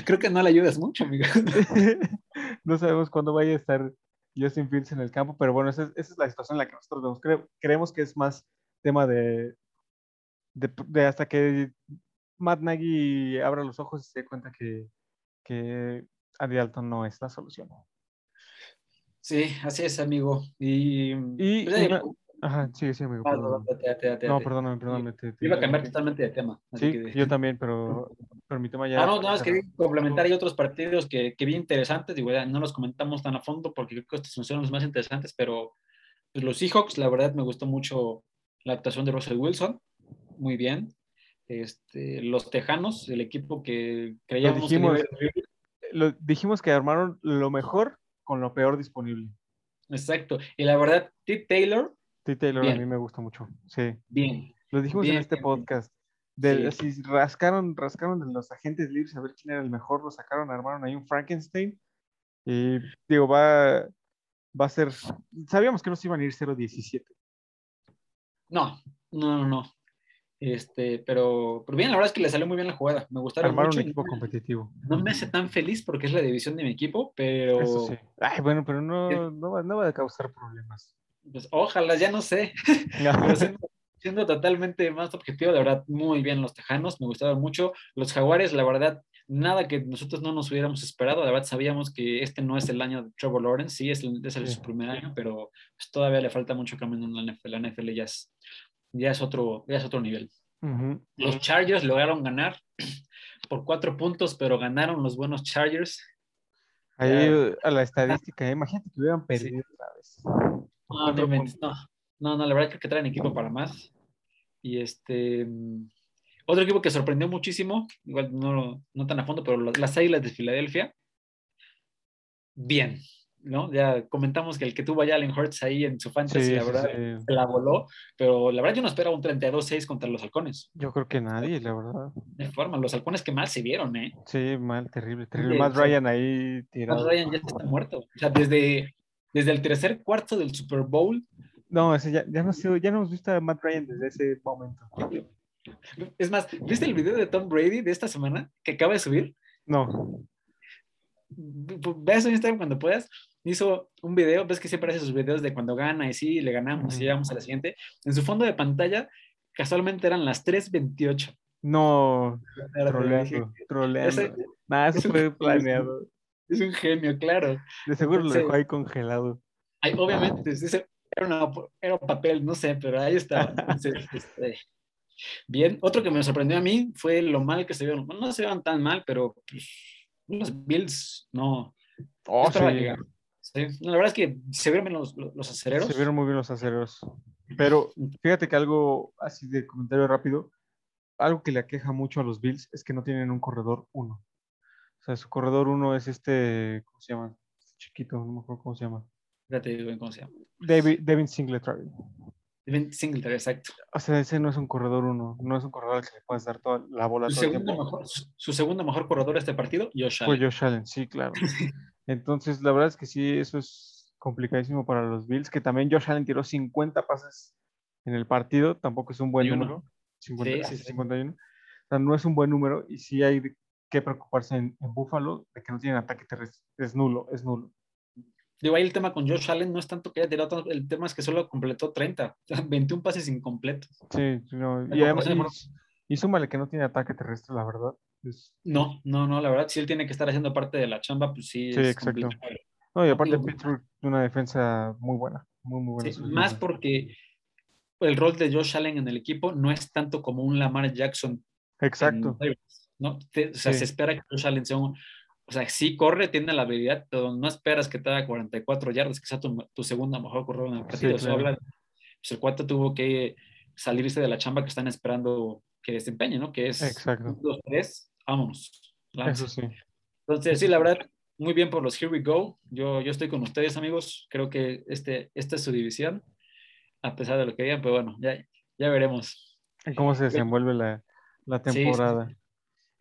Creo que no le ayudas mucho, amigo. *laughs* no sabemos cuándo vaya a estar Justin Fields en el campo, pero bueno, esa es, esa es la situación en la que nosotros vemos. Cre- creemos que es más tema de, de, de hasta que Matt Nagy abra los ojos y se dé cuenta que, que Andy Dalton no es la solución. Sí, así es, amigo. Y, Y pues, una- digo, Ajá, sigue, sigue, amigo. ah, date, date, date, No, perdóname, perdóname. te- te Iba a cambiar totalmente de tema. así Sí, que- yo también, pero, pero mi tema ya. Ah, no, nada más quería complementar hay otros partidos que, que vi interesantes, digo, no los comentamos tan a fondo porque creo que estos son los más interesantes, pero pues, los Seahawks, la verdad me gustó mucho la actuación de Russell Wilson, muy bien. Este, los Tejanos, el equipo que creíamos que dijimos. Lo, dijimos que armaron lo mejor con lo peor disponible. Exacto, y la verdad, Tip Taylor, T. Taylor a mí me gusta mucho. Sí. bien. Lo dijimos Bien, en este bien, podcast. Sí. así, rascaron, rascaron de los agentes libres a ver quién era el mejor, lo sacaron, armaron ahí un Frankenstein. Y digo, va, va a ser. Sabíamos que no se iban a ir 0-17. No, no, no, no. Este, pero, pero bien, la verdad es que le salió muy bien la jugada. Me gustaron Armaron mucho. un equipo competitivo. No me hace tan feliz porque es la división de mi equipo, pero Eso sí. Ay, bueno, pero no, no, va, no va a causar problemas. Pues, ojalá, ya no sé. *laughs* Pero siendo, siendo totalmente más objetivo, de verdad, muy bien los Tejanos, me gustaron mucho. Los Jaguares, la verdad, nada que nosotros no nos hubiéramos esperado. La verdad, sabíamos que este no es el año de Trevor Lawrence, sí, es, el- es el- Sí. su primer año, pero pues, todavía le falta mucho camino en la NFL. La NFL ya es, ya es, otro, ya es otro nivel. Los Chargers lograron ganar *clears throat* por cuatro puntos, pero ganaron los buenos Chargers. Ahí a la estadística, imagínate que hubieran perdido otra vez. Por No, cuatro no, no, no, no, la verdad creo que traen equipo para más. Y este, mm, otro equipo que sorprendió muchísimo, igual no, no tan a fondo, pero las, las Águilas de Filadelfia, bien, ¿no? Ya comentamos que el que tuvo a Jalen Hurts ahí en su fantasy, Sí, la verdad, sí. la voló, pero la verdad yo no esperaba un 32-6 contra los halcones. Yo creo que nadie, la verdad. De forma, los halcones que mal se vieron, ¿eh? Sí, mal, terrible, terrible. Sí, Matt Ryan ahí Matt tirado. Ryan ya está muerto. O sea, desde, desde el tercer cuarto del Super Bowl, No, ese ya, ya, no, ya no hemos visto a Matt Ryan desde ese momento. es más, ¿viste el video de Tom Brady de esta semana que acaba de subir? No. ve eso en Instagram cuando puedas. Hizo un video, ves que siempre hace sus videos de cuando gana y sí, le ganamos y llegamos a la siguiente. En su fondo de pantalla, casualmente eran las 3.28. No, troleando, troleando. Nada, eso fue planeado. Es un genio, claro. De seguro lo dejó ahí congelado. Ay, obviamente, ese era, una- era un papel, no sé, pero ahí estaba. Entonces, *laughs* este, bien, otro que me sorprendió a mí fue lo mal que se vieron. Bueno, no se vieron tan mal, pero pues, los Bills no. Oh, sí. Sí, no, la verdad es que se vieron bien los, los, los acereros. Se vieron muy bien los aceros. Pero fíjate que algo así de comentario rápido, algo que le aqueja mucho a los Bills es que no tienen un corredor uno. O sea, su corredor uno es este, ¿cómo se llama? Este chiquito, no me acuerdo cómo se llama. Espérate, digo bien cómo se llama. David, Devin Singletary. Devin Singletary, exacto. O sea, ese no es un corredor uno, no es un corredor al que le puedes dar toda la bola Su todo segundo, mejor, su, su segundo mejor corredor de este partido, Josh Fue Allen. Josh Allen, sí, claro. *laughs* Entonces, la verdad es que sí, eso es complicadísimo para los Bills, que también Josh Allen tiró 50 pases en el partido, tampoco es un buen número. 50, Sí, sí, sí. 51. O sea, no es un buen número y sí hay que preocuparse en, en Buffalo de que no tienen ataque terrestre. Es nulo, es nulo. Digo, ahí el tema con Josh Allen no es tanto que haya tirado, el tema es que solo completó 30, o sea, *laughs* 21 pases incompletos. Sí, no, y, además, y, y súmale que no tiene ataque terrestre, la verdad. Es- No, no, no, la verdad, si él tiene que estar haciendo parte de la chamba, pues sí, Sí, es exacto. complicado. no, y aparte digo, Pittsburgh una defensa muy buena, muy, muy buena. Sí, más porque el rol de Josh Allen en el equipo no es tanto como un Lamar Jackson Exacto. en ¿no? Te- o sea, Sí. se espera que Josh Allen sea un... O sea, sí corre, tiene la habilidad, pero no esperas que te haga 44 yardas, que sea tu, tu segunda mejor corredor en el partido. Claro. habla- pues el cuate tuvo que salirse de la chamba que están esperando que desempeñe, ¿no? Que es Exacto. dos, tres, vámonos. Eso sí. Entonces, sí, la verdad, muy bien por los Here We Go. Yo, yo estoy con ustedes, amigos. Creo que este, esta es su división, a pesar de lo que digan, pero bueno, ya, ya veremos. cómo se desenvuelve la, la Sí, sí, temporada.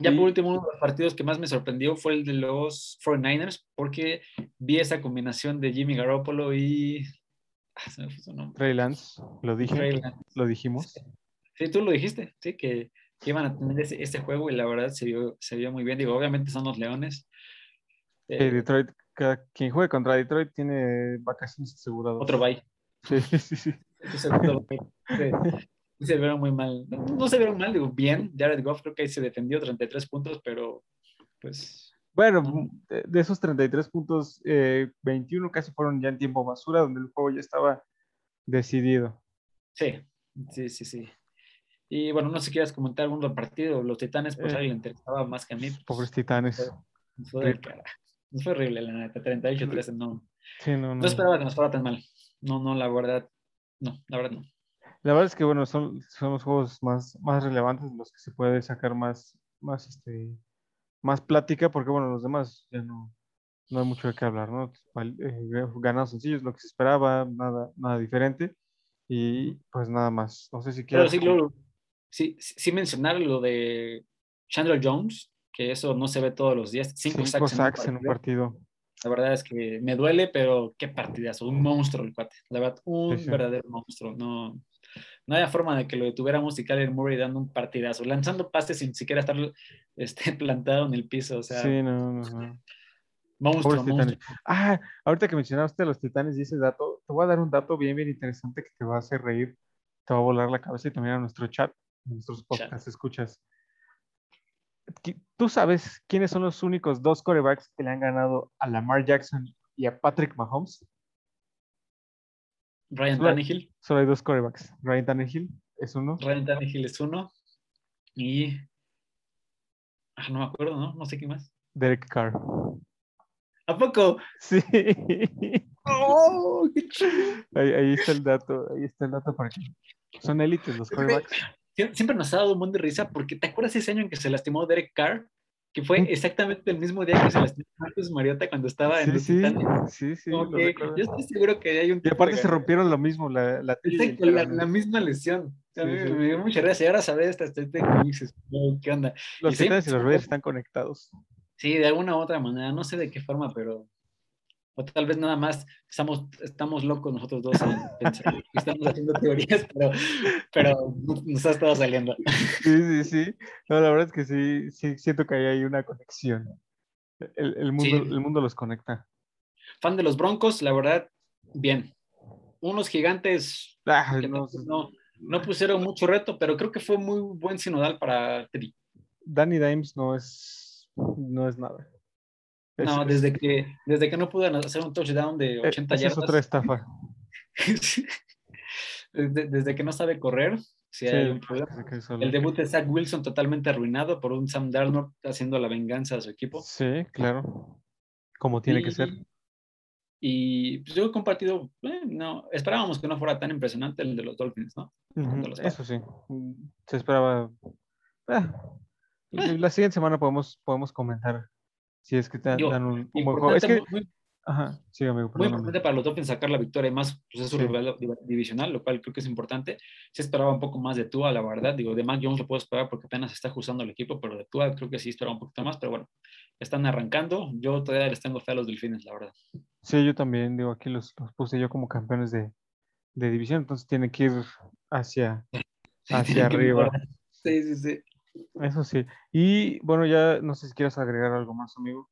Ya por último, uno de los partidos que más me sorprendió fue el de los 49ers, porque vi esa combinación de Jimmy Garoppolo y. Ah, se me fue su nombre. Trey Lance, lo dije, Lance. lo dijimos. Sí, tú lo dijiste, sí, que, que iban a tener ese, este juego y la verdad se vio, se vio muy bien. Digo, obviamente son los Leones. Eh, Detroit, quien juegue contra Detroit tiene vacaciones aseguradas. otro bye. Sí, *laughs* sí, sí. Este segundo bye. Sí, *laughs* sí se vieron muy mal. No, no se vieron mal, digo, bien. Jared Goff creo que ahí se defendió 33 puntos, pero pues Bueno, de, de esos 33 puntos, eh, 21 casi fueron ya en tiempo basura, donde el juego ya estaba decidido. sí, sí, sí, sí. Y bueno, no sé si quieras comentar algún otro partido. Los Titanes, pues Eh, a alguien le interesaba más que a mí. pues, Pobres titanes. Fue del carajo. Fue horrible, la neta. 38-13, no. Sí, no, no. No esperaba que nos fuera tan mal. No, no, la verdad, no, la verdad no. La verdad es que, bueno, son, son los juegos más, más relevantes, los que se puede sacar más, más, este, más plática, porque, bueno, los demás ya no, no hay mucho de qué hablar, ¿no? Eh, Ganados sencillos, lo que se esperaba, nada, nada diferente, y pues nada más. No sé si Pero quieres. sí, lo- sí, sí mencionar lo de Chandler Jones, que eso no se ve todos los días. Cinco, cinco sacks en un sacks en un partido. La verdad es que me duele, pero qué partidazo. Un monstruo el cuate. La verdad, un sí. verdadero monstruo. No, no había forma de que lo detuviéramos y Kyler Murray dando un partidazo, lanzando pases sin siquiera estar *laughs* este, plantado en el piso. O sea, Sí, no, no, no. monstruo, monstruo. titanes. Ah, ahorita que mencionaste a los titanes y ese dato, te voy a dar un dato bien, bien interesante que te va a hacer reír, te va a volar la cabeza y también a nuestro chat, a nuestros podcasts, escuchas. ¿Tú sabes quiénes son los únicos dos corebacks que le han ganado a Lamar Jackson y a Patrick Mahomes? Ryan Solo- Tannehill. Solo hay dos corebacks. Ryan Tannehill es uno. Ryan Tannehill es uno. Y. Ah, no me acuerdo, ¿no? No sé qué más. Derek Carr. ¿A poco? Sí. *laughs* ¡Oh! ¡Qué chido! Ahí, ahí está el dato, ahí está el dato para que son élites los corebacks. Sie- Siempre nos ha dado un montón de risa porque ¿te acuerdas ese año en que se lastimó Derek Carr? Que fue Mm. exactamente el mismo día que se lastimó Marcus Mariota cuando estaba en Sí, los sí, sí, sí, lo yo estoy seguro que hay un Y aparte de se rompieron lo mismo, la, la Exacto, la, misma lesión. A mí Sí, sí. me dio mucha gracia. Y ahora sabes esta estadística y dices, "Oh, ¿qué onda? Los y y los sí. Raiders están conectados. Sí, de alguna u otra manera, no sé de qué forma, pero o tal vez nada más estamos, estamos locos nosotros dos en pensar estamos haciendo teorías, pero, pero nos ha estado saliendo. Sí, sí, sí. No, la verdad es que sí, sí, siento que ahí hay una conexión. El, el mundo, Sí. el mundo los conecta. Fan de los Broncos, la verdad, bien. Unos gigantes Ah, que no, tampoco no, no pusieron mucho reto, pero creo que fue muy buen sinodal para Teddy. Danny Dimes no es, no es nada. Es- No, es- desde que, desde que no pudo hacer un touchdown de eh, 80 esa es yardas. otra estafa. *laughs* desde, desde que no sabe correr, Sí, hay un problema. El debut de Zach Wilson totalmente arruinado por un Sam Darnold haciendo la venganza a su equipo. Sí, claro. Como tiene que Y- ser. Y pues, yo he compartido, eh, no, esperábamos que no fuera tan impresionante el de los Dolphins, ¿no? Ujú, de los Eso sí. Se esperaba. ah, Eh. La siguiente semana podemos, podemos comentar si es que te Digo, dan un, un buen juego. Es que, muy, ajá, sí, amigo, muy importante para los Dolphins sacar la victoria y más, pues es su Sí. rival div- divisional, lo cual creo que es importante. Se esperaba un poco más de Tua, la verdad. Digo, de Mac Jones lo puedo esperar porque apenas está ajustando el equipo, pero de Tua creo que sí esperaba un poquito más, pero bueno, están arrancando. Yo todavía les tengo fe a los Delfines, la verdad. Sí, yo también, digo, aquí los, los puse yo como campeones de, de división, entonces tienen que ir hacia, *laughs* hacia arriba. Sí, sí, sí. Eso sí. Y bueno, ya no sé si quieres agregar algo más, amigo.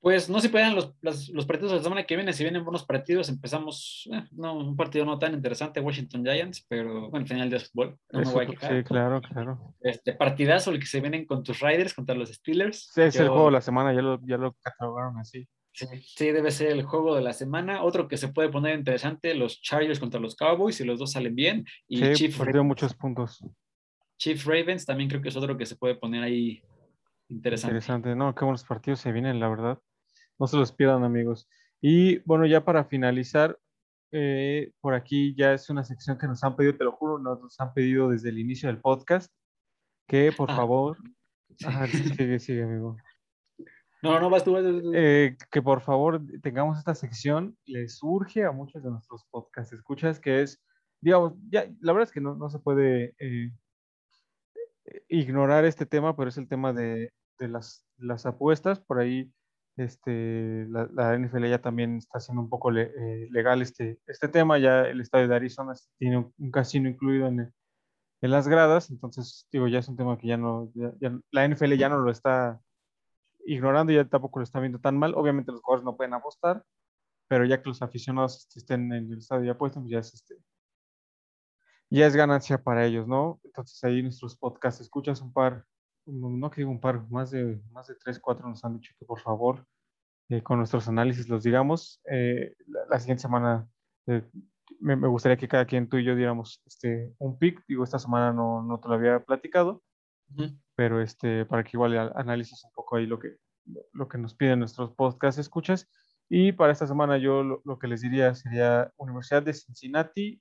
Pues no se pueden los, los, los partidos de la semana que viene. Si vienen buenos partidos, empezamos. eh, no, un partido no tan interesante, Washington Giants, pero bueno, final de fútbol. No me voy a quejar. sí, claro, claro. Este partidazo, el que se vienen con tus Riders contra los Steelers. Sí, es el juego de la semana, ya lo, ya lo catalogaron así. Sí, sí, debe ser el juego de la semana. Otro que se puede poner interesante, los Chargers contra los Cowboys, si los dos salen bien. Y Sí, perdió muchos puntos. Chief Ravens también creo que es otro que se puede poner ahí interesante. Interesante. No, qué buenos partidos se vienen, la verdad. No se los pierdan, amigos. Y bueno, ya para finalizar, eh, por aquí ya es una sección que nos han pedido, te lo juro, nos, nos han pedido desde el inicio del podcast, que por Ah. favor, *laughs* Sí. Ajá, sigue, sigue, amigo. No, no, vas tú. vas tú. Eh, que por favor tengamos esta sección, les urge a muchos de nuestros podcast escuchas, que es, digamos, ya, la verdad es que no, no se puede, eh, ignorar este tema, pero es el tema de, de las, apuestas. Por ahí este, la, la, NFL ya también está haciendo un poco eh, legal este, este tema. Ya el estadio de Arizona tiene un, casino incluido en, las gradas. Entonces, digo, ya es un tema que ya no, la NFL ya no lo está ignorando ya tampoco lo está viendo tan mal. Obviamente los jugadores no pueden apostar, pero ya que los aficionados estén en el estadio ya puestos, ya es este, ya es ganancia para ellos, ¿no? Entonces ahí nuestros podcasts, escuchas un par, no que digo un par, más de, más de tres, cuatro nos han dicho que por favor eh, con nuestros análisis los digamos. Eh, la, la, siguiente semana eh, me, me, gustaría que cada quien tú y yo diéramos este, un pick, digo, esta semana no, no te lo había platicado, uh -huh. pero este, para que igual analices un poco ahí lo que, lo que nos piden nuestros podcasts, escuchas. Y para esta semana yo lo, lo que les diría sería Universidad de Cincinnati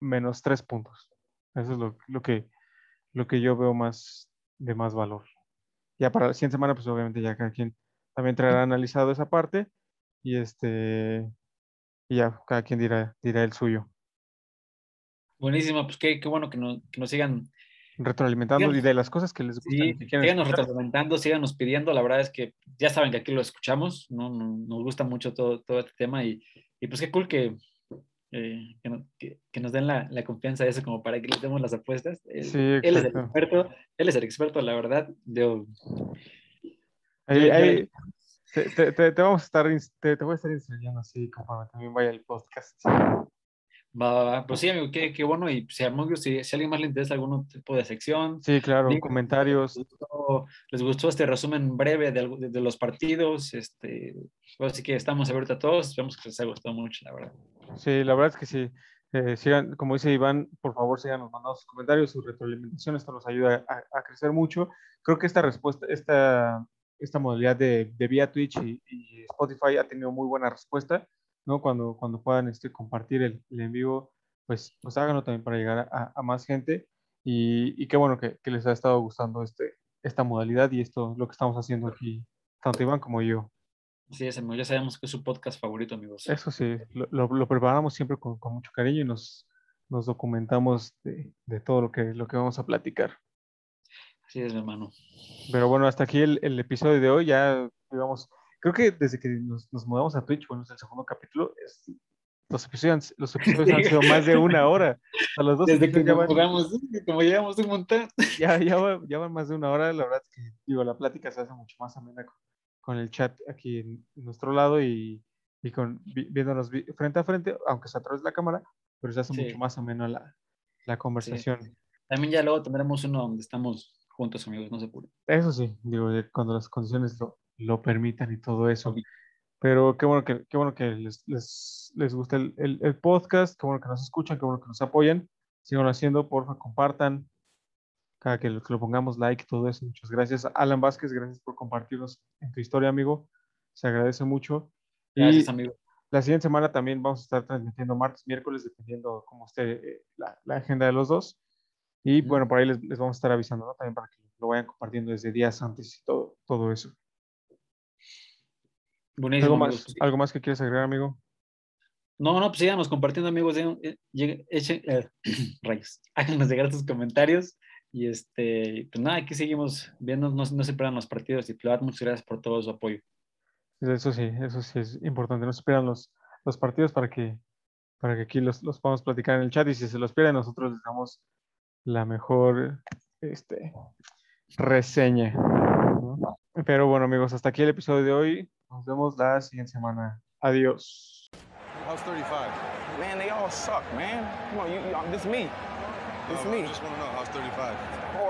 menos tres puntos. Eso es lo, lo, que, lo que yo veo más de más valor. Ya para la siguiente semana, pues obviamente ya cada quien también traerá analizado esa parte y este y ya cada quien dirá, dirá el suyo. Buenísimo, pues qué, qué bueno que, no, que nos sigan retroalimentando y de las cosas que les gustan. Sí, que síganos retroalimentando, síganos pidiendo. La verdad es que ya saben que aquí lo escuchamos, ¿no? Nos gusta mucho todo, todo este tema y, y pues qué cool que, eh, que, no, que, que, nos den la, la, confianza de eso como para que les demos las apuestas. Él, sí, él, es el experto, él es el experto, la verdad. Yo, ahí, ahí, te, te, te, te, vamos a estar, te, voy a estar enseñando así conforme también vaya el podcast. Va, va, va. Pues sí, amigo, qué, qué bueno. Y si, si, si a alguien más le interesa algún tipo de sección. Sí, claro, digo, comentarios. Les gustó, les gustó, este resumen breve de, de, de, los partidos. Este, así que estamos abiertos a todos. Esperamos que les haya gustado mucho, la verdad. Sí, la verdad es que sí. Eh, sigan, como dice Iván, por favor, síganos mandando sus comentarios, su retroalimentación. Esto nos ayuda a, a, crecer mucho. Creo que esta respuesta, esta, esta modalidad de, de vía Twitch y, y Spotify ha tenido muy buena respuesta. ¿No? Cuando, cuando puedan este, compartir el, el en vivo, pues, pues háganlo también para llegar a, a más gente. Y, y, qué bueno que, que, les ha estado gustando este, esta modalidad y esto, lo que estamos haciendo aquí, tanto Iván como yo. Sí, es, ya sabemos que es su podcast favorito, amigos. Eso sí, lo, lo, lo preparamos siempre con, con, mucho cariño y nos, nos documentamos de, de, todo lo que, lo que vamos a platicar. Así es, mi hermano. Pero bueno, hasta aquí el, el episodio de hoy. Ya digamos, creo que desde que nos, nos, mudamos a Twitch, bueno, es el segundo capítulo, es, los episodios, los episodios han sido más de una hora. A los dos desde que ya van, jugamos, como llevamos un montón. Ya, ya, ya, van más de una hora, la verdad es que, digo, la plática se hace mucho más amena con, con el chat aquí en, en nuestro lado y, y con, viéndonos frente a frente, aunque sea a través de la cámara, pero se hace sí. mucho más ameno la, la conversación. Sí. También ya luego tendremos uno donde estamos juntos, amigos, no se apuren. Eso sí, digo, cuando las condiciones lo, lo permitan y todo eso. Pero qué bueno que, qué bueno que les, les, les gusta el, el, el, podcast, qué bueno que nos escuchan, qué bueno que nos apoyan. Sigan haciendo, porfa, compartan. Cada que lo, que lo pongamos like, todo eso. Muchas gracias. Alan Vázquez, gracias por compartirnos en tu historia, amigo. Se agradece mucho. Gracias, y amigo. La siguiente semana también vamos a estar transmitiendo martes, miércoles, dependiendo cómo esté eh, la, la, agenda de los dos. Y bueno, por ahí les, les, vamos a estar avisando, ¿no? También para que lo vayan compartiendo desde días antes y todo, todo eso. Buenísimo, ¿Algo, más, ¿Algo más que quieres agregar, amigo? No, no, pues sigamos compartiendo, amigos. Eh, echen, eh, *clears throat* rayos, *laughs* háganos llegar sus comentarios. Y este, pues nada, aquí seguimos viendo, no, no se pierdan los partidos. Y Plavat, muchas gracias por todo su apoyo. Eso sí, eso sí es importante. No se pierdan los, los partidos para que, para que aquí los, los podamos platicar en el chat. Y si se los pierden, nosotros les damos la mejor este, reseña. Pero bueno, amigos, hasta aquí el episodio de hoy. Nos vemos la siguiente semana. Adiós. How's 35? Man, they all suck, man. Come on, you, you, this me. This no, me. I just want to know, how's 35? Oh,